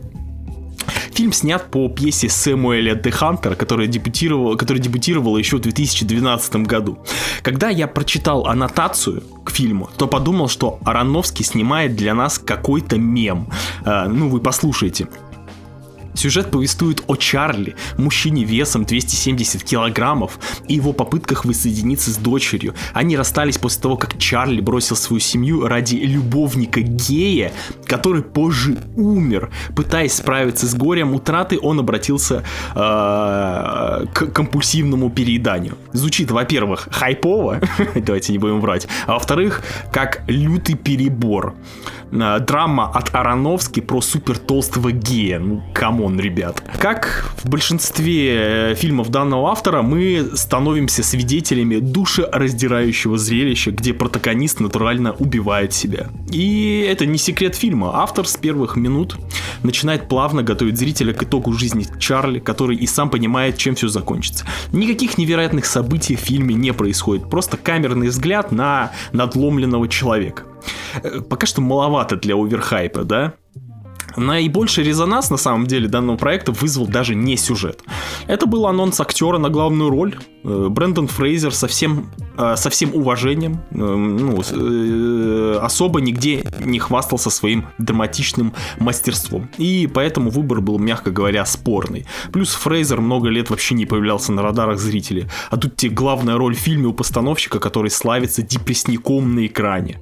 Фильм снят по пьесе Сэмуэля Де Хантера, которая дебютировала, которая дебютировала еще в 2012 году. Когда я прочитал аннотацию к фильму, то подумал, что Ароновский снимает для нас какой-то мем. Э, ну, вы послушайте. Сюжет повествует о Чарли, мужчине весом 270 килограммов, и его попытках воссоединиться с дочерью. Они расстались после того, как Чарли бросил свою семью ради любовника гея, который позже умер. Пытаясь справиться с горем утраты, он обратился э, к компульсивному перееданию. Звучит, во-первых, хайпово, давайте не будем врать, а во-вторых, как лютый перебор. Э, Драма от Ароновски про супер толстого гея. Ну, come on, ребят. Как в большинстве э, фильмов данного автора, мы становимся свидетелями душераздирающего зрелища, где протагонист натурально убивает себя. И это не секрет фильма. Автор с первых минут начинает плавно готовить зрителя к итогу жизни Чарли, который и сам понимает, чем все закончится. Никаких невероятных событий в фильме не происходит. Просто камерный взгляд на надломленного человека. Э, Пока что маловато для оверхайпа, да? Наибольший резонанс на самом деле данного проекта вызвал даже не сюжет. Это был анонс актера на главную роль. Э, Брэндон Фрейзер со всем, э, со всем уважением э, ну, особо нигде не хвастался своим драматичным мастерством. И поэтому выбор был, мягко говоря, спорный. Плюс Фрейзер много лет вообще не появлялся на радарах зрителей. А тут тебе главная роль в фильме у постановщика, который славится депрессником на экране.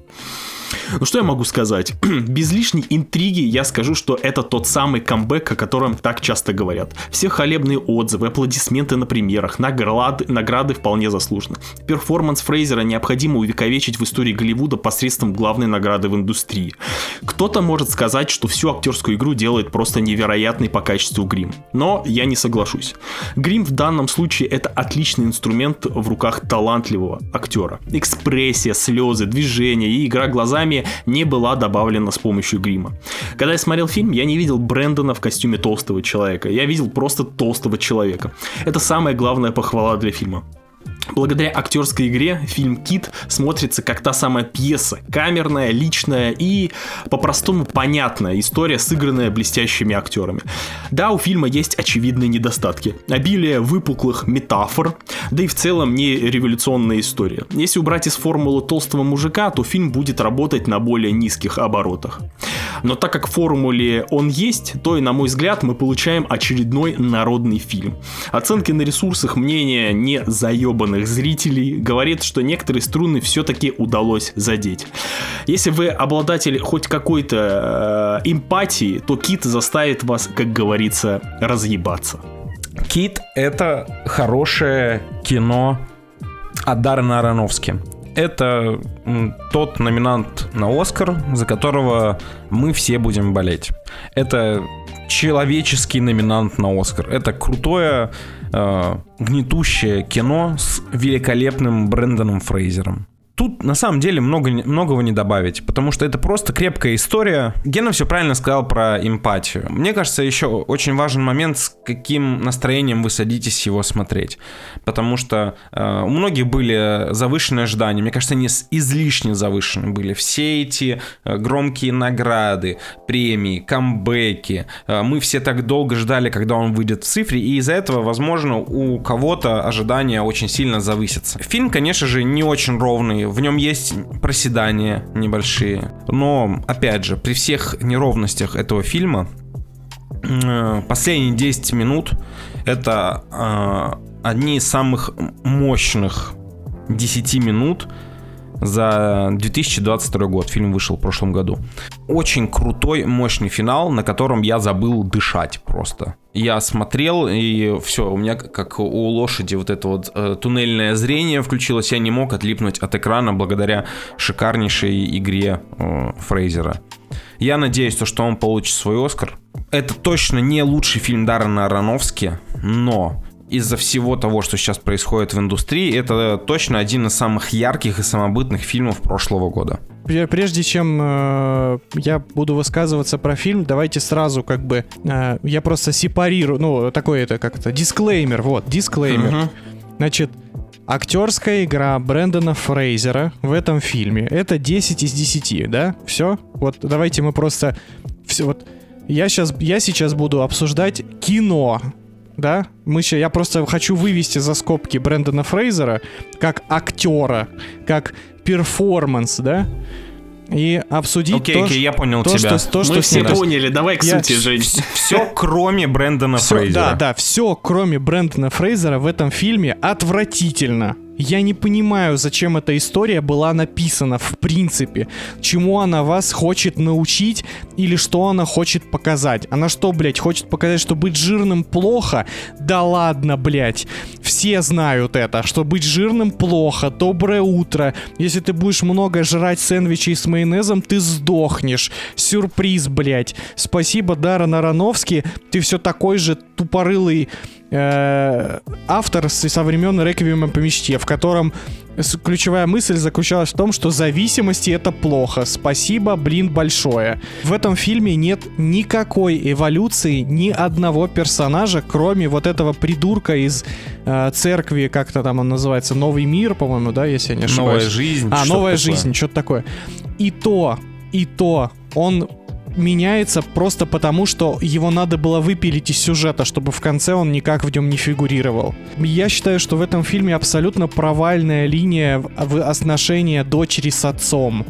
Ну что я могу сказать? Без лишней интриги я скажу, что это тот самый камбэк, о котором так часто говорят. Все хвалебные отзывы, аплодисменты на премьерах, награды, награды вполне заслужены. Перформанс Фрейзера необходимо увековечить в истории Голливуда посредством главной награды в индустрии. Кто-то может сказать, что всю актерскую игру делает просто невероятный по качеству грим. Но я не соглашусь. Грим в данном случае это отличный инструмент в руках талантливого актера. Экспрессия, слезы, движения и игра глазами не была добавлена с помощью грима. Когда я смотрел фильм, я не видел Брэндона в костюме толстого человека. Я видел просто толстого человека. Это самая главная похвала для фильма. Благодаря актерской игре фильм «Кит» смотрится как та самая пьеса, камерная, личная и по-простому понятная история, сыгранная блестящими актерами. Да, у фильма есть очевидные недостатки. Обилие выпуклых метафор, да и в целом не революционная история. Если убрать из формулы толстого мужика, то фильм будет работать на более низких оборотах. Но так как в формуле он есть, то и, на мой взгляд, мы получаем очередной народный фильм. Оценки на ресурсах мнения не заебанных зрителей говорит, что некоторые струны все-таки удалось задеть. Если вы обладатель хоть какой-то э, эмпатии, то Кит заставит вас, как говорится, разъебаться. Кит — это хорошее кино от Даррена Аронофски. Это тот номинант на Оскар, за которого мы все будем болеть. Это человеческий номинант на Оскар. Это крутое, э, гнетущее кино с великолепным Брэндоном Фрейзером. Тут на самом деле много, многого не добавить, потому что это просто крепкая история. Гена все правильно сказал про эмпатию. Мне кажется, еще очень важен момент, с каким настроением вы садитесь его смотреть. Потому что э, у многих были завышенные ожидания. Мне кажется, они излишне завышены были. Все эти э, громкие награды, премии, камбэки. Э, мы все так долго ждали, когда он выйдет в цифре, и из-за этого, возможно, у кого-то ожидания очень сильно завысятся. Фильм, конечно же, не очень ровный. В нем есть проседания небольшие. Но, опять же, при всех неровностях этого фильма, последние 10 минут это э, одни из самых мощных 10 минут за 2022 год. Фильм вышел в прошлом году. Очень крутой, мощный финал, на котором я забыл дышать просто. Я смотрел, и все, у меня как у лошади вот это вот э, туннельное зрение включилось, я не мог отлипнуть от экрана благодаря шикарнейшей игре э, Фрейзера. Я надеюсь, то, что он получит свой Оскар. Это точно не лучший фильм Даррена Аронофски, но из-за всего того, что сейчас происходит в индустрии, это точно один из самых ярких и самобытных фильмов прошлого года. Пре- Прежде чем э, я буду высказываться про фильм, давайте сразу как бы э, я просто сепарирую, ну такой это как то дисклеймер, вот дисклеймер. Значит, актерская игра Брэндона Фрейзера в этом фильме это 10 из 10, да? Все? Вот давайте мы просто все вот я сейчас я сейчас буду обсуждать кино. Да, мы ща- я просто хочу вывести за скобки Брэндона Фрейзера как актера, как перформанс, да, и обсудить Окей, то, окей, я понял то, тебя. что, то, Мы что все ним- поняли, давай к Я- сути, Жень. Все, кроме Брэндона Всё- Фрейзера. Да, да, все, кроме Брэндона Фрейзера в этом фильме отвратительно. Я не понимаю, зачем эта история была написана в принципе. Чему она вас хочет научить или что она хочет показать. Она что, блядь, хочет показать, что быть жирным плохо? Да ладно, блядь. Все знают это, что быть жирным плохо. Доброе утро. Если ты будешь много жрать сэндвичей с майонезом, ты сдохнешь. Сюрприз, блядь. Спасибо, Даррен Аронофски. Ты все такой же тупорылый э, автор со времен Реквиема по мечте, в котором ключевая мысль заключалась в том, что зависимости это плохо. Спасибо, блин, большое. В этом фильме нет никакой эволюции ни одного персонажа, кроме вот этого придурка из э, церкви, как-то там он называется, Новый мир, по-моему, да, если я не ошибаюсь. Новая жизнь. А, новая такое. жизнь, что-то такое. И то, и то, он меняется просто потому, что его надо было выпилить из сюжета, чтобы в конце он никак в нем не фигурировал. Я считаю, что в этом фильме абсолютно провальная линия в отношении дочери с отцом.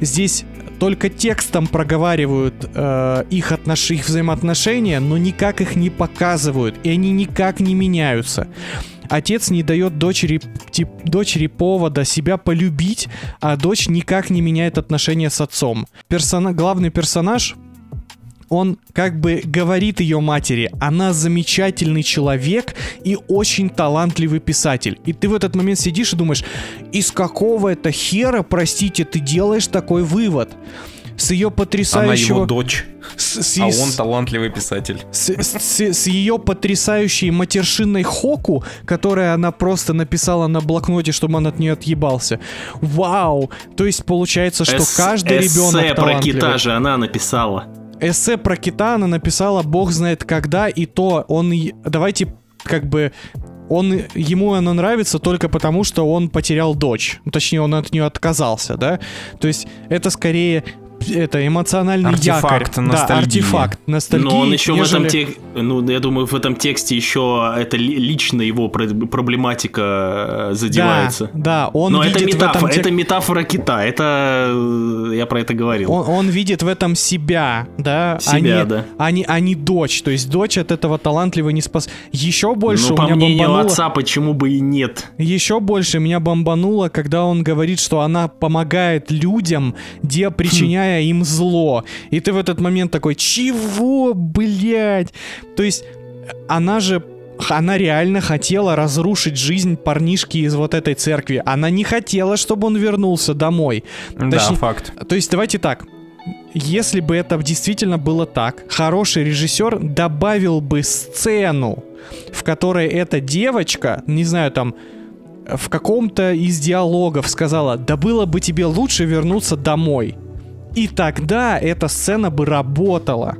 Здесь только текстом проговаривают э, их, отнош... их взаимоотношения, но никак их не показывают, и они никак не меняются. Отец не дает дочери, тип, дочери повода себя полюбить, а дочь никак не меняет отношения с отцом. Персона... Главный персонаж он как бы говорит ее матери, она замечательный человек и очень талантливый писатель. И ты в этот момент сидишь и думаешь, из какого это хера, простите, ты делаешь такой вывод? С ее Она потрясающего... его дочь, с, с- а с- он талантливый писатель. с, с- с ее потрясающей матершинной хоку, которая она просто написала на блокноте, чтобы он от нее отъебался. Вау! То есть получается, что Эс- каждый ребенок эссе про кита же она написала. Эссе про кита она написала бог знает когда, и то он... Давайте как бы... Он, ему оно нравится только потому, что он потерял дочь. Ну, Точнее, он от нее отказался, да? То есть это скорее это эмоциональный Артефакт якорь. ностальгии. Да, артефакт ностальгии. Но он еще в этом нежели- тексте, ну, я думаю, в этом тексте еще это ли- лично его про- проблематика э, задевается. Да, да, он Но видит это в этом метафора, тек- это метафора кита, это э, я про это говорил. он, он видит в этом себя, да, а Себя, не, да. а не, а дочь. То есть дочь от этого талантливо не спас. Еще больше ну, у по меня мнению бомбануло. отца, почему бы и нет? Еще больше меня бомбануло, когда он говорит, что она помогает людям, де причиняя им зло. И ты в этот момент такой, чего, блядь? То есть она же она реально хотела разрушить жизнь парнишки из вот этой церкви. Она не хотела, чтобы он вернулся домой. Да, Точнее- факт. То есть давайте так. Если бы это действительно было так, хороший режиссер добавил бы сцену, в которой эта девочка, не знаю, там, в каком-то из диалогов сказала, да было бы тебе лучше вернуться домой. И тогда эта сцена бы работала.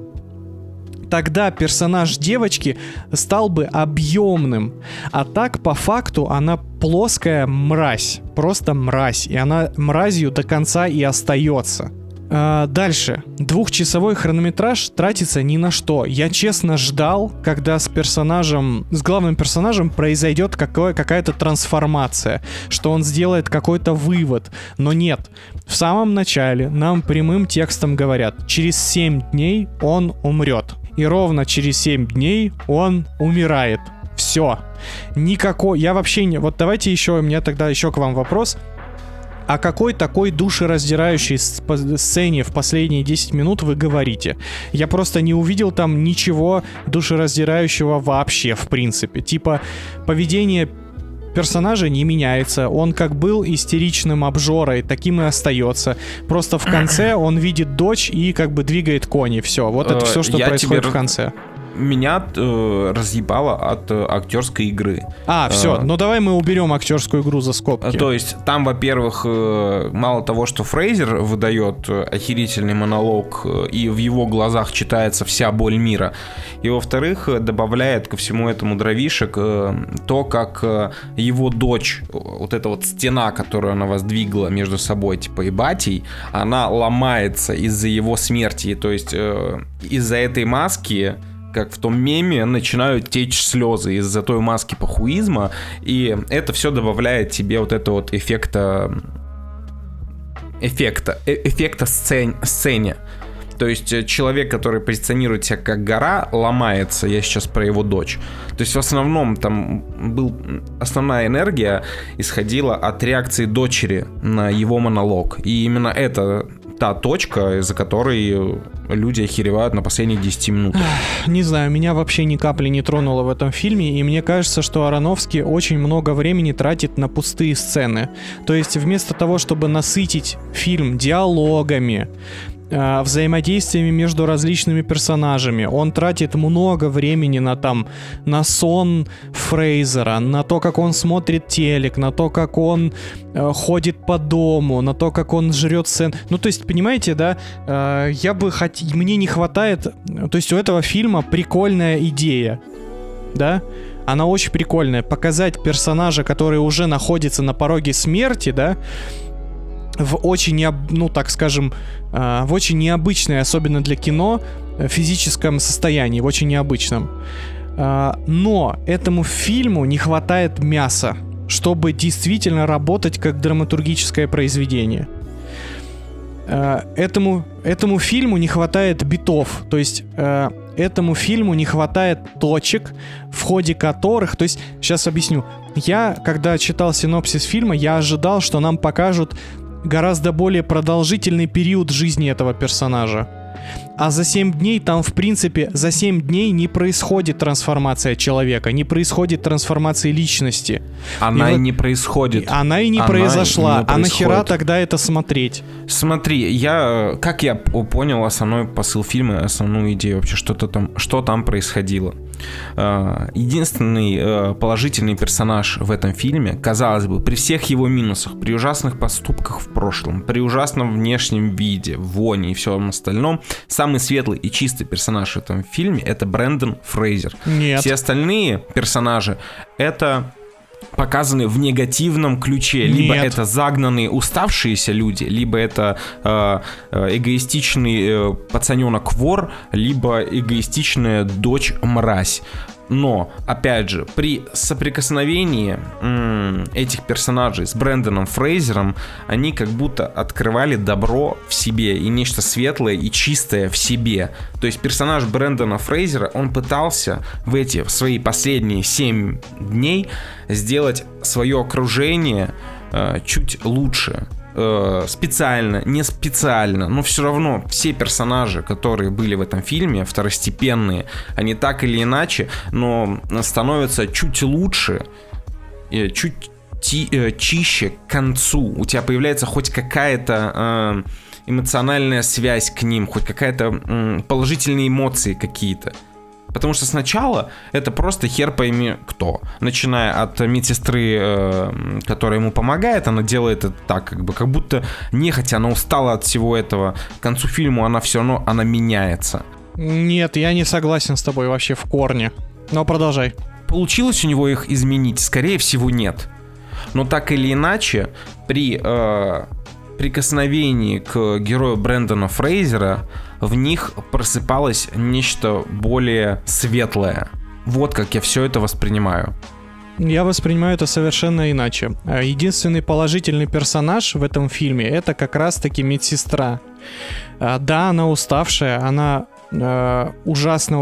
Тогда персонаж девочки стал бы объемным. А так, по факту, она плоская мразь. Просто мразь. И она мразью до конца и остается. А, дальше. Двухчасовой хронометраж тратится ни на что. Я честно ждал, когда с персонажем, с главным персонажем произойдет какая-то трансформация, что он сделает какой-то вывод. Но нет. В самом начале нам прямым текстом говорят, через 7 дней он умрет. И ровно через 7 дней он умирает. Все. Никакой... Я вообще не... Вот давайте еще... У меня тогда еще к вам вопрос. О какой такой душераздирающей сцене в последние 10 минут вы говорите? Я просто не увидел там ничего душераздирающего вообще, в принципе. Типа, поведение персонажа не меняется. Он как был истеричным обжорой, таким и остается. Просто в конце он видит дочь и как бы двигает кони. Все. Вот это все, что происходит тебе в конце. Меня э, разъебало от э, актерской игры. А, все. э, Ну давай мы уберем актерскую игру за скобки. То есть там, во-первых, э, мало того, что Фрейзер выдает э, охерительный монолог, э, и в его глазах читается вся боль мира, и во-вторых, э, добавляет ко всему этому дровишек э, то, как э, его дочь, э, вот эта вот стена, которую она воздвигла между собой, типа и батей, она ломается из-за его смерти. То есть э, из-за этой маски как в том меме, начинают течь слезы из-за той маски похуизма, и это все добавляет тебе вот это вот эффекта эффекта, э- эффекта сцен, сцене. То есть э, человек, который позиционирует себя как гора, ломается. Я сейчас про его дочь. То есть в основном там был основная энергия исходила от реакции дочери на его монолог. И именно это та точка, из-за которой люди охеревают на последних 10 минут. Не знаю, меня вообще ни капли не тронуло в этом фильме, и мне кажется, что Ароновский очень много времени тратит на пустые сцены. То есть вместо того, чтобы насытить фильм диалогами, э, взаимодействиями между различными персонажами. Он тратит много времени на там на сон Фрейзера, на то, как он смотрит телек, на то, как он э, ходит по дому, на то, как он жрет сцен. Ну, то есть, понимаете, да, э, я бы хот... мне не хватает, то есть у этого фильма прикольная идея, да, она очень прикольная. Показать персонажа, который уже находится на пороге смерти, да, в очень, необ- ну так скажем, э, в очень необычной, особенно для кино, э, физическом состоянии, в очень необычном. Э, но этому фильму не хватает мяса, чтобы действительно работать как драматургическое произведение. Этому, этому фильму не хватает битов, то есть этому фильму не хватает точек, в ходе которых, то есть, сейчас объясню, я, когда читал синопсис фильма, я ожидал, что нам покажут гораздо более продолжительный период жизни этого персонажа. А за 7 дней там, в принципе, за 7 дней не происходит трансформация человека, не происходит трансформации личности. Она И и вот- не происходит. Она и не Она произошла. не а нахера тогда это смотреть? Смотри, я, как я понял основной посыл фильма, основную идею вообще, что-то там, что там происходило. Э, Единственный э, положительный персонаж в этом фильме, казалось бы, при всех его минусах, при ужасных поступках в прошлом, при ужасном внешнем виде, воне и всем остальном, самый светлый и чистый персонаж в этом фильме это Брэндон Фрейзер. Нет. Все остальные персонажи это показаны в негативном ключе. Либо Нет. это загнанные, уставшиеся люди, либо это э, э, эгоистичный э, пацаненок вор, либо эгоистичная дочь мразь. Но, опять же, при соприкосновении м, этих персонажей с Брэндоном Фрейзером, они как будто открывали добро в себе и нечто светлое и чистое в себе. То есть персонаж Брэндона Фрейзера, он пытался в эти в свои последние 7 дней сделать свое окружение э, чуть лучше. Э, специально, не специально, но все равно все персонажи, которые были в этом фильме, второстепенные, они так или иначе, но становятся чуть лучше, э, чуть ти- э, чище к концу. У тебя появляется хоть какая-то э, эмоциональная связь к ним, хоть какая-то м, положительные эмоции какие-то. Потому что сначала это просто хер пойми кто. Начиная от медсестры, э, которая ему помогает, она делает это так, как бы, как будто нехотя она устала от всего этого. К концу фильма она все равно, она меняется. Нет, я не согласен с тобой вообще в корне. Но продолжай. Получилось у него их изменить? Скорее всего, нет. Но так или иначе, при э, прикосновении к герою Брэндона Фрейзера в них просыпалось нечто более светлое. Вот как я все это воспринимаю. Я воспринимаю это совершенно иначе. А, Единственный положительный персонаж в этом фильме это как раз-таки медсестра. А, Да, она уставшая, она э, ужасно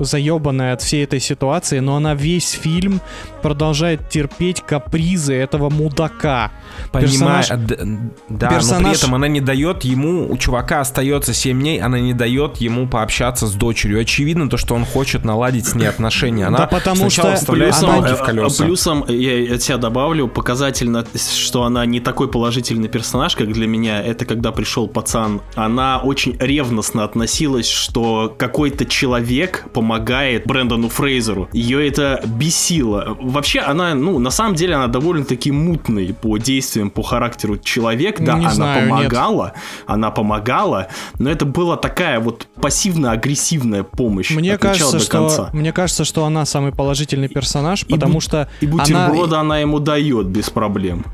э, заебанная от всей этой ситуации, но она весь фильм продолжает терпеть капризы этого мудака. Понимаю, Персонаж- да, но персонаж- при этом она не дает ему, у чувака остается 7 дней, она не дает ему пообщаться с дочерью. Очевидно то, что он хочет наладить с ней отношения. Она Да потому сначала что вставляет она- в э, колеса. плюсом я от себя добавлю показательно, что она не такой положительный персонаж, как для меня. Это когда пришел пацан. Она очень ревностно относилась, что какой-то человек помогает Брэндону Фрейзеру. Ее это бесило. Вообще она, ну, на самом деле она довольно-таки мутный по действиям, по характеру человек. Да, Не она знаю, нет. помогала, она помогала, но это была такая вот пассивно-агрессивная помощь Мне от начала кажется, до что конца. мне кажется, что она самый положительный персонаж, И потому бу- что И она, бутерброда она ему дает без проблем.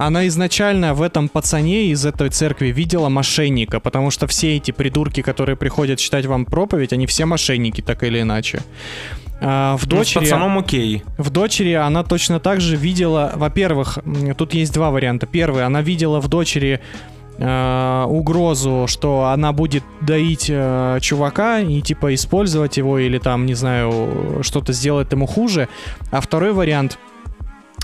Она изначально в этом пацане из этой церкви видела мошенника, потому что все эти придурки, которые приходят читать вам проповедь, они все мошенники, так или иначе. А, в Ну, с дочери, пацаном окей. в дочери она точно так же видела, во-первых, тут есть два варианта. Первый, она видела в дочери э, угрозу, что она будет доить э, чувака и типа использовать его или там, не знаю, что-то сделать ему хуже. А второй вариант,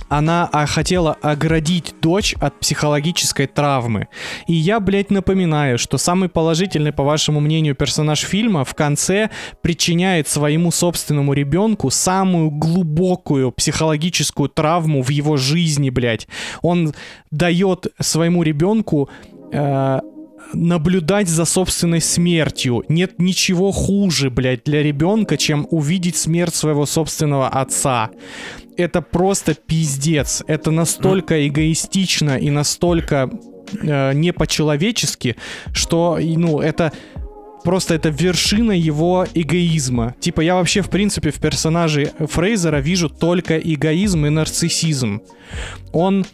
она а, хотела оградить дочь от психологической травмы. И я, блядь, напоминаю, что самый положительный, по вашему мнению, персонаж фильма в конце причиняет своему собственному ребенку самую глубокую психологическую травму в его жизни, блядь. Он дает своему ребенку э, наблюдать за собственной смертью. Нет ничего хуже, блядь, для ребенка, чем увидеть смерть своего собственного отца. Это просто пиздец. Это настолько эгоистично и настолько э, не по-человечески, что, ну, это просто это вершина его эгоизма. Типа я вообще, в принципе, в персонаже Фрейзера вижу только эгоизм и нарциссизм. Он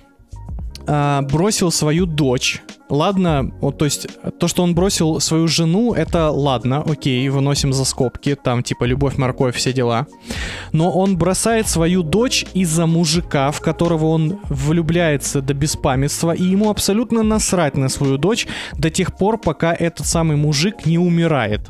а, бросил свою дочь. Ладно, вот, то есть то, что он бросил свою жену, это ладно, окей, выносим за скобки, там типа любовь, морковь, все дела. Но он бросает свою дочь из-за мужика, в которого он влюбляется до беспамятства, и ему абсолютно насрать на свою дочь до тех пор, пока этот самый мужик не умирает.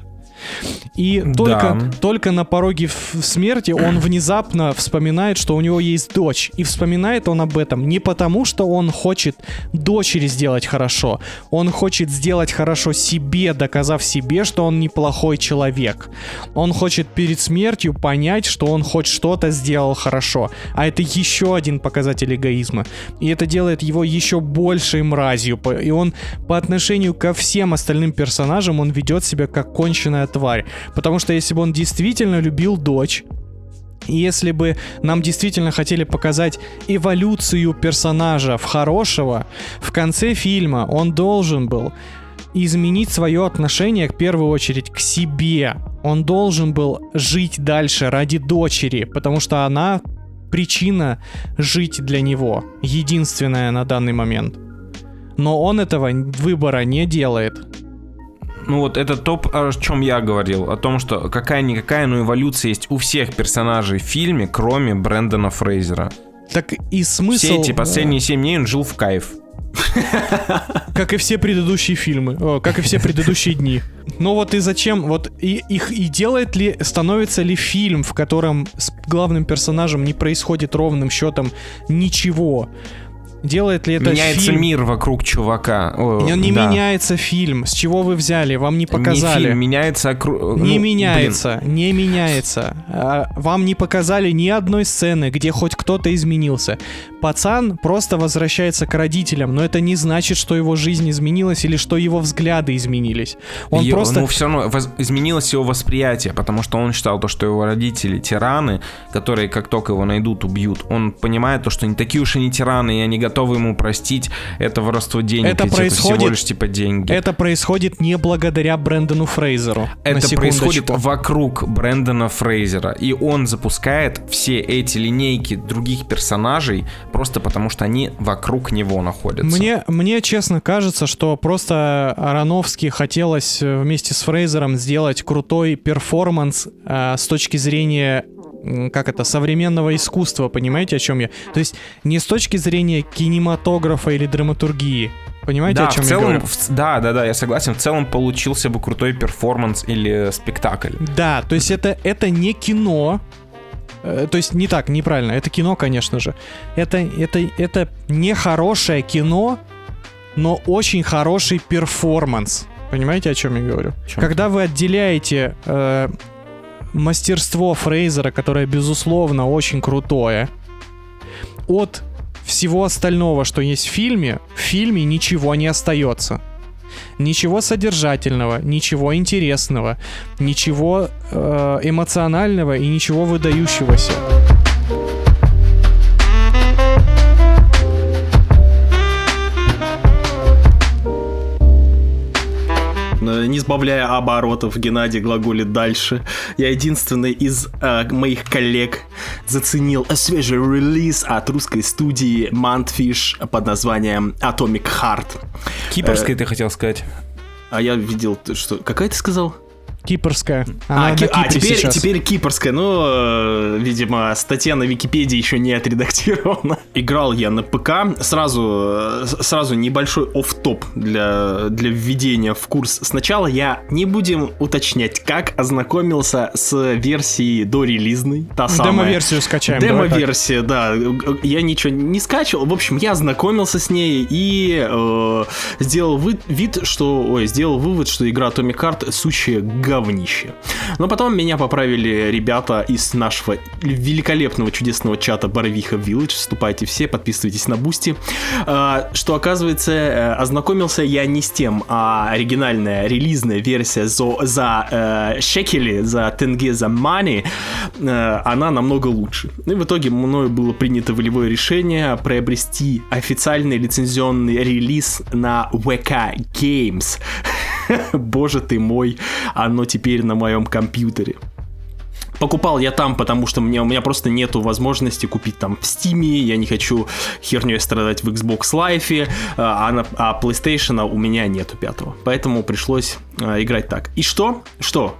И только, Да. только на пороге смерти он внезапно вспоминает, что у него есть дочь. И вспоминает он об этом не потому, что он хочет дочери сделать хорошо. Он хочет сделать хорошо себе, доказав себе, что он неплохой человек. Он хочет перед смертью понять, что он хоть что-то сделал хорошо. А это еще один показатель эгоизма. И это делает его еще большей мразью. И он по отношению ко всем остальным персонажам, он ведет себя как конченая тварь. Потому что если бы он действительно любил дочь, если бы нам действительно хотели показать эволюцию персонажа в хорошего, в конце фильма он должен был изменить свое отношение, в первую очередь, к себе. Он должен был жить дальше ради дочери, потому что она причина жить для него. Единственная на данный момент. Но он этого выбора не делает. Ну вот это топ, о чем я говорил, о том, что какая-никакая, но эволюция есть у всех персонажей в фильме, кроме Брэндона Фрейзера. Так и смысл... Все эти э, последние 7 дней он жил в кайф. Как и все предыдущие фильмы, о, как и все предыдущие дни. Но вот и зачем, вот и, их и делает ли, становится ли фильм, в котором с главным персонажем не происходит ровным счетом ничего? Делает ли это Меняется фильм? мир вокруг чувака. Он не да. меняется фильм. С чего вы взяли? Вам не Не показали. фильм, меняется окру- Не ну, меняется, не меняется. А, Вам не показали ни одной сцены, где хоть кто-то изменился. Пацан просто возвращается к родителям, но это не значит, что его жизнь изменилась или что его взгляды изменились. Он Е- просто... Ну, все равно воз- изменилось его восприятие, потому что он считал то, что его родители тираны, которые как только его найдут, убьют. Он понимает то, что не такие уж и не тираны, и они готовы ему простить это воровство денег. Это происходит- всего лишь типа деньги. Это происходит не благодаря Брэндону Фрейзеру. Это происходит вокруг Брэндона Фрейзера, и он запускает все эти линейки других персонажей просто потому, что они вокруг него находятся. Мне, мне честно кажется, что просто Ароновски хотелось э, вместе с Фрейзером сделать крутой перформанс э, с точки зрения как это, современного искусства, понимаете, о чем я? То есть не с точки зрения кинематографа или драматургии. Понимаете, да, о чем в я целом, говорю? в да, да, да, я согласен. В целом получился бы крутой перформанс или спектакль. Да, то есть это, это не кино. Э, То есть не так, неправильно. Это кино, конечно же. Это, это, это не хорошее кино, но очень хороший перформанс. Понимаете, о чем я говорю? Чем? Когда вы отделяете э, мастерство Фрейзера, которое, безусловно, очень крутое, от всего остального, что есть в фильме, в фильме ничего не остается. Ничего содержательного, ничего интересного, ничего э, эмоционального и ничего выдающегося. Э, Не сбавляя оборотов, Геннадий глаголит дальше. Я единственный из э, моих коллег заценил свежий релиз от русской студии Mantfish под названием Atomic Heart. Кипрской ты хотел сказать. А я видел, что... Какая ты сказал? Кипрская. Она А, ки- а, теперь, сейчас. теперь кипрская, ну, э, видимо, статья на Википедии еще не отредактирована. Играл я на ПК, сразу, э, сразу небольшой оф-топ для, для введения в курс. Сначала я, не будем уточнять, как ознакомился с версией дорелизной, та самая. Демо-версию скачаем. Демо-версия, да. Я ничего не скачивал. В общем, я ознакомился с ней и э, сделал вы- вид, что... Ой, сделал вывод, что игра Atomic Heart сущее говнище. Но потом меня поправили ребята из нашего великолепного, чудесного чата Барвиха Village. Вступайте все, подписывайтесь на Boosty. Э, что оказывается, э, ознакомился я не с тем, а оригинальная релизная версия за, за э, шекели, за тенге, за money, э, она намного лучше. И в итоге мною было принято волевое решение приобрести официальный лицензионный релиз на VK Games. Боже ты мой, оно теперь на моем компьютере. Покупал я там, потому что мне, у меня просто нету возможности купить там в Steam, я не хочу херней страдать в Xbox Live, а, на, а PlayStation у меня нету пятого. Поэтому пришлось а, играть так. И что? Что?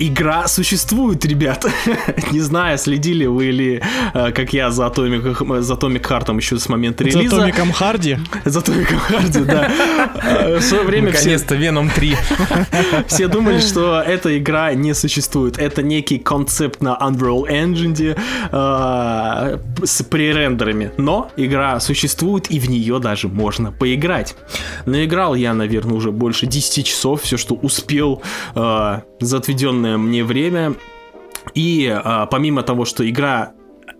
Игра существует, ребят. Не знаю, следили вы или, э, как я, за Atomic, за Atomic Heart еще с момента За релиза. Томиком Харди. За Atomic Heart, да. Э, В свое время все, Наконец-то Venom 3. все думали, что эта игра не существует. Это некий концепт на Unreal Engine э, с пререндерами. Но игра существует, и в нее даже можно поиграть. Наиграл я, наверное, уже больше 10 часов. Все, что успел за отведенное мне время. И э, помимо того, что игра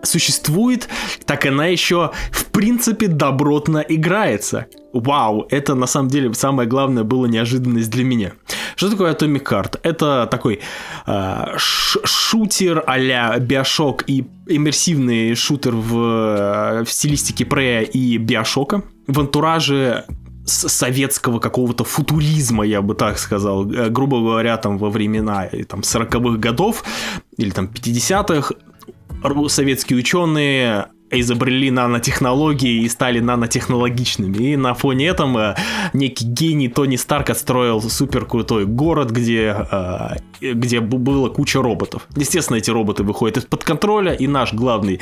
существует, так она еще в принципе добротно играется. Вау, это на самом деле самое главное было неожиданность для меня. Что такое Atomic Heart? Это такой э, шутер а-ля Bioshock и иммерсивный шутер в, э, в стилистике Прея и Биошока. В антураже советского какого-то футуризма, я бы так сказал, Э, грубо говоря, там во времена э, там, 40-х годов или там 50-х ру- советские ученые изобрели нанотехнологии и стали нанотехнологичными. И на фоне этого некий гений Тони Старк отстроил супер крутой город, где, э, где было куча роботов. Естественно, эти роботы выходят из-под контроля, и наш главный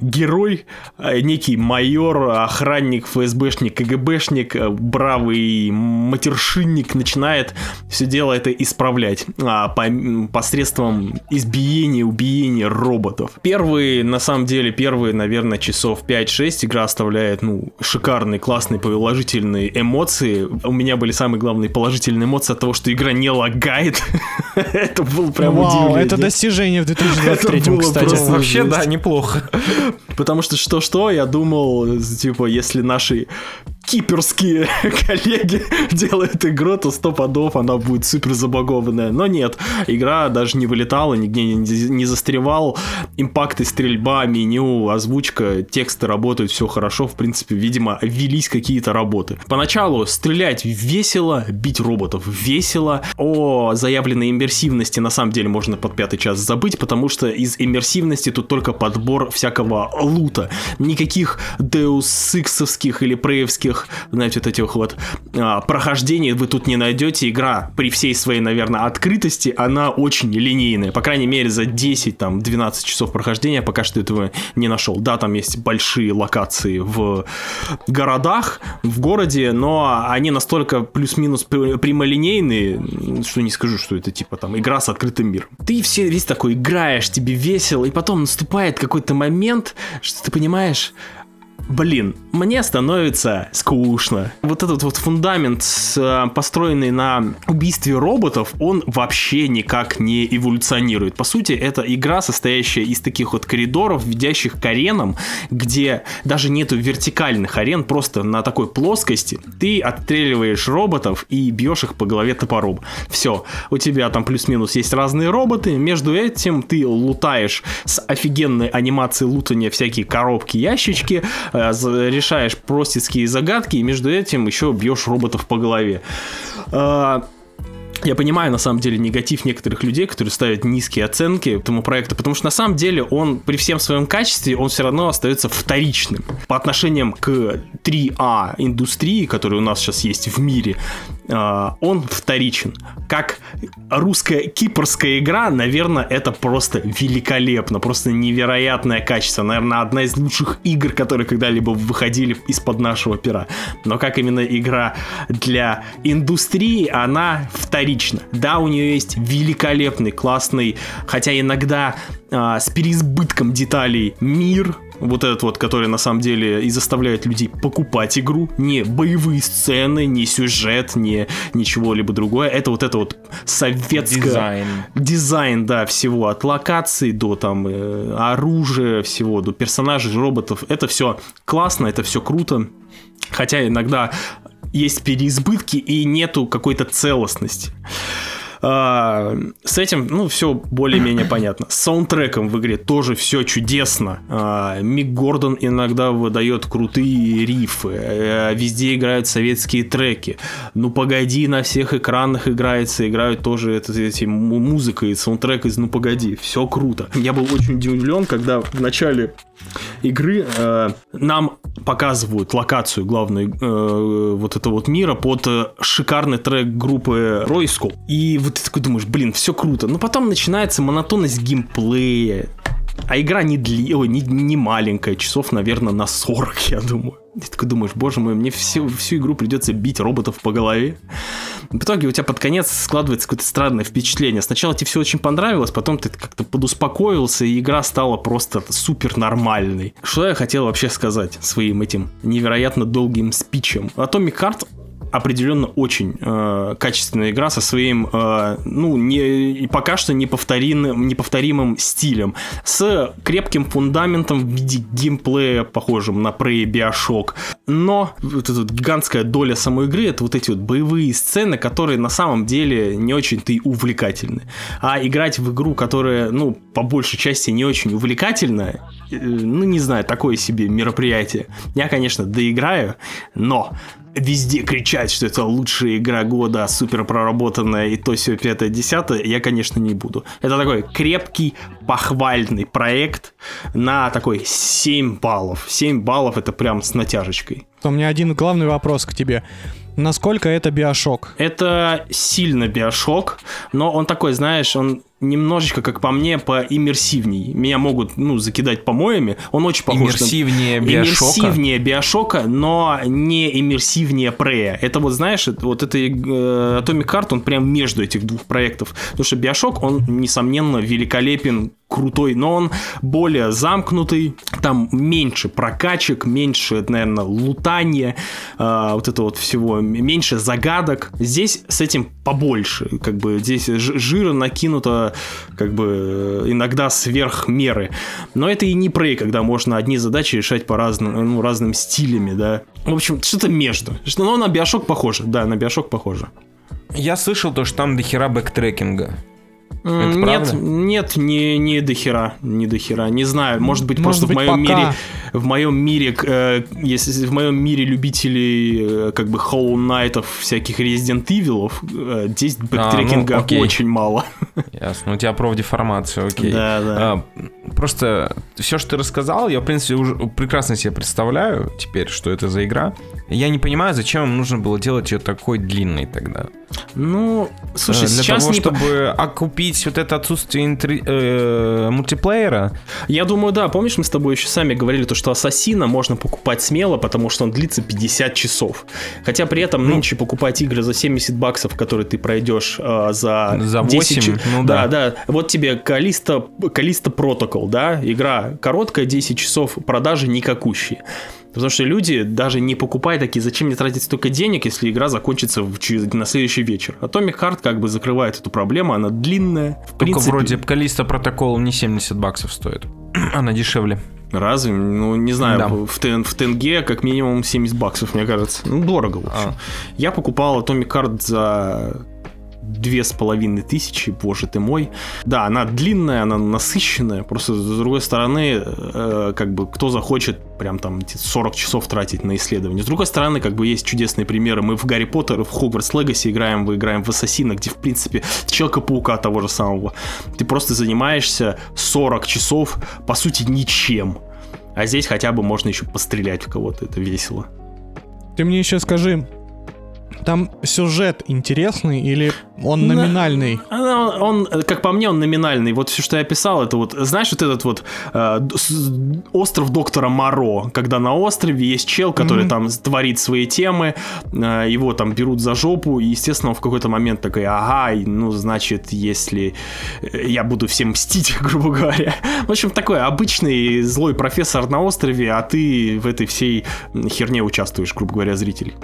герой, э, некий майор, охранник, ФСБшник, КГБшник, э, бравый матершинник начинает все дело это исправлять а, по- посредством избиения, убиения роботов. Первые, на самом деле, первые, наверное, часов 5-6 игра оставляет, ну, шикарные, классные, положительные эмоции. У меня были самые главные положительные эмоции от того, что игра не лагает. Это было прям Вау, удивление. это достижение в 2023, Это кстати. просто- Вообще, жесть. да, неплохо. Потому что что-что, я думал, типа, если наши киперские коллеги делают игру, то сто подов она будет супер забагованная. Но нет, игра даже не вылетала, нигде не, застревал. Импакты, стрельба, меню, озвучка, тексты работают, все хорошо. В принципе, видимо, велись какие-то работы. Поначалу стрелять весело, бить роботов весело. О заявленной иммерсивности на самом деле можно под пятый час забыть, потому что из иммерсивности тут только подбор всякого лута. Никаких Deus Ex'овских или преевских, знаете, вот этих вот а, прохождений вы тут не найдете. Игра при всей своей, наверное, открытости, она очень линейная. По крайней мере, за 10, там, 12 часов прохождения пока что этого не нашел. Да, там есть большие локации в городах, в городе, но они настолько плюс-минус пр- прямолинейные, что не скажу, что это типа там игра с открытым миром. Ты все весь такой играешь, тебе весело, и потом наступает какой-то момент, что ты понимаешь, Блин, мне становится скучно. Вот этот вот фундамент, э, построенный на убийстве роботов, он вообще никак не эволюционирует. По сути, это игра, состоящая из таких вот коридоров, ведящих к аренам, где даже нету вертикальных арен, просто на такой плоскости ты отстреливаешь роботов и бьешь их по голове топором. Все, у тебя там плюс-минус есть разные роботы, между этим ты лутаешь с офигенной анимацией лутания всякие коробки, ящички, решаешь простецкие загадки, и между этим еще бьешь роботов по голове. Я понимаю, на самом деле, негатив некоторых людей, которые ставят низкие оценки этому проекту, потому что на самом деле он при всем своем качестве, он все равно остается вторичным. По отношениям к 3А индустрии, которая у нас сейчас есть в мире, а, он вторичен. Как русская кипрская игра, наверное, это просто великолепно, просто невероятное качество. Наверное, одна из лучших игр, которые когда-либо выходили из-под нашего пера. Но как именно игра для индустрии, она вторична. Да, у нее есть великолепный, классный, хотя иногда а, с переизбытком деталей мир, вот этот вот, который на самом деле и заставляет людей покупать игру, не боевые сцены, не сюжет, не ничего-либо другое, это вот это вот советское... Дизайн. Дизайн, да, всего, от локаций до там э, оружия, всего, до персонажей, роботов, это все классно, это все круто, хотя иногда есть переизбытки и нету какой-то целостности. А, С этим, ну, все более-менее понятно. С саундтреком в игре тоже все чудесно. А, Мик Гордон иногда выдает крутые рифы. Э, Везде играют советские треки. Ну, погоди, на всех экранах играется. Играют тоже это, эти му- музыка и саундтрек из Ну, погоди. Все круто. Я был очень удивлен, когда в начале игры э, нам показывают локацию главной э, вот этого вот мира под э, шикарный трек группы Ройску. И вот ты такой думаешь, блин, все круто. Но потом начинается монотонность геймплея. А игра не, дли... Ой, не, не маленькая, часов, наверное, на 40, я думаю. Ты такой думаешь, боже мой, мне всю, всю игру придется бить роботов по голове. В итоге у тебя под конец складывается какое-то странное впечатление. Сначала тебе все очень понравилось, потом ты как-то подуспокоился, и игра стала просто супер нормальной. Что я хотел вообще сказать своим этим невероятно долгим спичем? Atomic Heart определенно очень э, качественная игра со своим, э, ну, не, пока что неповторимым, неповторимым стилем, с крепким фундаментом в виде геймплея, похожим на Prey Bioshock. Но вот эта гигантская доля самой игры это вот эти вот боевые сцены, которые на самом деле не очень-то и увлекательны. А играть в игру, которая, ну, по большей части не очень увлекательная, э, ну, не знаю, такое себе мероприятие. Я, конечно, доиграю, но везде кричать, что это лучшая игра года, супер проработанная и то все пятое, десятое, я, конечно, не буду. Это такой крепкий, похвальный проект на такой 7 баллов. 7 баллов это прям с натяжечкой. У меня один главный вопрос к тебе. Насколько это биошок? Это сильно биошок, но он такой, знаешь, он немножечко, как по мне, поиммерсивней. Меня могут, ну, закидать помоями. Он очень похож Иммерсивнее на... Биошока? Иммерсивнее Биошока, но не иммерсивнее Прея. Это вот, знаешь, вот это э, Atomic Heart, он прям между этих двух проектов. Потому что Биошок, он, несомненно, великолепен, крутой, но он более замкнутый, там меньше прокачек, меньше, наверное, лутания, э, вот это вот всего, меньше загадок. Здесь с этим побольше, как бы здесь жира накинуто, как бы э, иногда сверх меры. Но это и не Prey, когда можно одни задачи решать по разным, ну, разным стилями, да. В общем, что-то между. Но на BioShock похоже, да, на Биошок похоже. Я слышал то, что там дохера бэктрекинга. Это нет, правда? нет, не, не до хера, не до хера. Не знаю, может быть, Может просто быть, в моем пока. мире, в моем мире, э, если в моем мире любителей э, как бы Hollow Knight'ов, всяких Resident Evil'ов, э, здесь бэктрекинга ну, окей. очень мало. Ясно. У тебя профдеформация, окей. Да, да. А, просто все, что ты рассказал, я, в принципе, уже прекрасно себе представляю теперь, что это за игра. Я не понимаю, зачем им нужно было делать ее такой длинной тогда. Ну, слушай, Э, Для сейчас того, не... чтобы окупить вот это отсутствие интри- э, мультиплеера, Я думаю, да, помнишь, мы с тобой еще сами говорили, то, что Ассасина можно покупать смело, потому что он длится 50 часов. Хотя при этом Ну. нынче покупать игры за 70 баксов, которые ты пройдешь э, за, За 10 8, ча- ну да, да. да. Вот тебе Калиста, Калиста Протокол, да, игра короткая, 10 часов, продажи никакущие. Потому что люди даже не покупают такие, зачем мне тратить столько денег, если игра закончится в чё- на следующий вечер. Atomic Heart как бы закрывает эту проблему, она длинная. В только принципе, вроде Калиста протокол не 70 баксов стоит. Она дешевле. Разве? Ну, не знаю, Да. в, тен- в тенге как минимум 70 баксов, мне кажется. Ну, дорого, в общем. А. Я покупал Atomic Heart за две с половиной тысячи, боже ты мой. Да, она длинная, она насыщенная, просто с другой стороны, э, как бы кто захочет прям там эти 40 часов тратить на исследование. С другой стороны, как бы есть чудесные примеры. Мы в Гарри Поттер в Хогвартс Легаси играем, вы играем в Ассасина, где, в принципе, Человека-паука того же самого. Ты просто занимаешься 40 часов, по сути, ничем. А здесь хотя бы можно еще пострелять в кого-то, это весело. Ты мне еще скажи, там сюжет интересный или он На- номинальный? А, Он, он, как по мне, он номинальный. Вот все, что я писал, это вот, знаешь, вот этот вот э, остров доктора Моро, когда на острове есть чел, который Мгм. там творит свои темы, э, его там берут за жопу, и, естественно, он в какой-то момент такой, ага, ну, значит, если э, я буду всем мстить, грубо говоря. В общем, такой обычный злой профессор на острове, а ты в этой всей херне участвуешь, грубо говоря, зритель.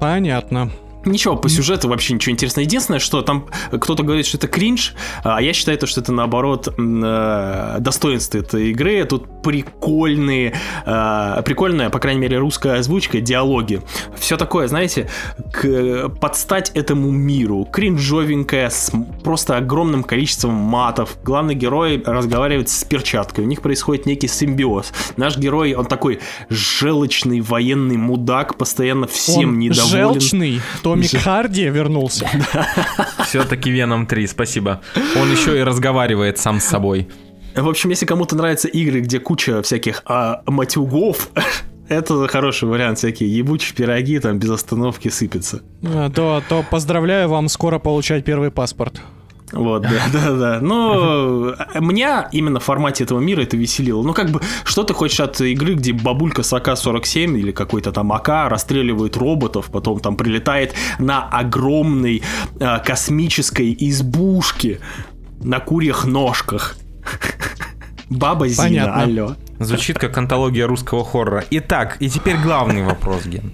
Понятно. Ничего, по сюжету вообще ничего интересного. Единственное, что там кто-то говорит, что это кринж, а я считаю, то, что это наоборот э, достоинство этой игры. Тут прикольные, э, прикольная, по крайней мере, русская озвучка, диалоги. Все такое, знаете, к, подстать этому миру. Кринжовенькое, с просто огромным количеством матов. Главный герой разговаривает с перчаткой. У них происходит некий симбиоз. Наш герой, он такой желчный военный мудак, постоянно всем Он недоволен. желчный. Томик Харди вернулся. Все-таки Веном 3, спасибо. Он еще и разговаривает сам с собой. В общем, если кому-то нравятся игры, где куча всяких а, матюгов, это хороший вариант, всякие ебучие пироги там без остановки сыпятся. А, То, то поздравляю вам скоро получать первый паспорт. Вот, да, да, да. Но меня именно в формате этого мира это веселило. Ну, как бы, что ты хочешь от игры, где бабулька с АК-47 или какой-то там АК расстреливает роботов, потом там прилетает на огромной э, космической избушке на курьих ножках. Баба Зина, Понятно. алло. Звучит как антология русского хоррора. Итак, и теперь главный вопрос, Ген.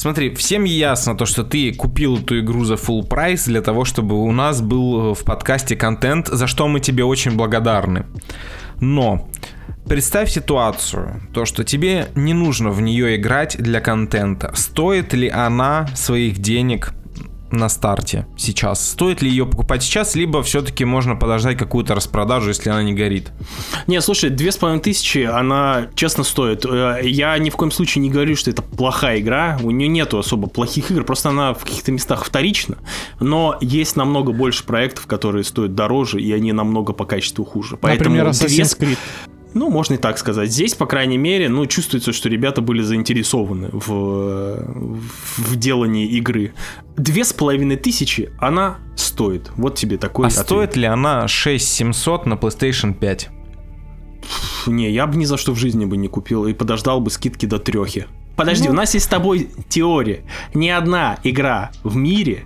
Смотри, всем ясно то, что ты купил эту игру за full прайс для того, чтобы у нас был в подкасте контент, за что мы тебе очень благодарны. Но представь ситуацию, то, что тебе не нужно в нее играть для контента. Стоит ли она своих денег на старте сейчас? Стоит ли ее покупать сейчас, либо все-таки можно подождать какую-то распродажу, если она не горит? Не, слушай, две с половиной тысячи, она честно стоит. Э, Я ни в коем случае не говорю, что это плохая игра. У нее нету особо плохих игр, просто она в каких-то местах вторична. Но есть намного больше проектов, которые стоят дороже, и они намного по качеству хуже. Поэтому Например, две Assassin's Creed. Ну, можно и так сказать. Здесь, по крайней мере, ну, чувствуется, что ребята были заинтересованы в, в делании игры. Две с половиной тысячи она стоит. Вот тебе такой А ответ. стоит ли она 6700 на PlayStation 5? Не, я бы ни за что в жизни бы не купил и подождал бы скидки до трехи. Подожди, у нас есть с тобой теория. Ни одна игра в мире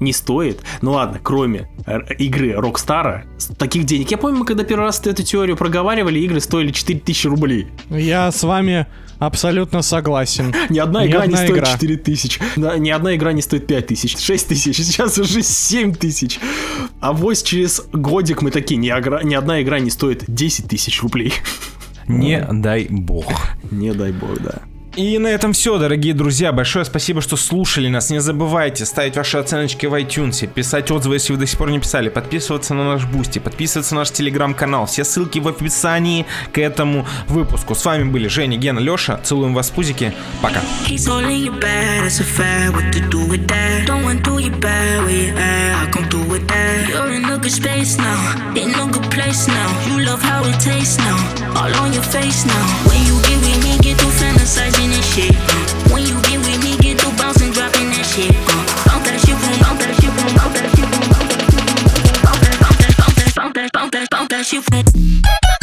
не стоит, ну ладно, кроме р- игры Рокстара, таких денег. Я помню, мы когда первый раз эту теорию проговаривали, игры стоили 4000 рублей. Я с вами абсолютно согласен. Ни одна Ни игра не стоит игра. 4000. Да, ни одна игра не стоит 5000, 6000, сейчас уже 7000. А вот через годик мы такие, ни, ни одна игра не стоит 10 тысяч рублей. Не дай бог. Не дай бог, да. И на этом все, дорогие друзья. Большое спасибо, что слушали нас. Не забывайте ставить ваши оценочки в iTunes, писать отзывы, если вы до сих пор не писали, подписываться на наш Бусти, подписываться на наш телеграм-канал. Все ссылки в описании к этому выпуску. С вами были Женя, Гена, Леша. Целуем вас в пузики. Пока. All uh. When you get with me, get to bouncing, dropping that shit. Uh. Bounce that shit, boom, bounce that shit, boom, bounce that shit, boom, bounce that shit, boom, bounce that, bounce that, bounce that, bounce that, bounce bounce that shit, boom.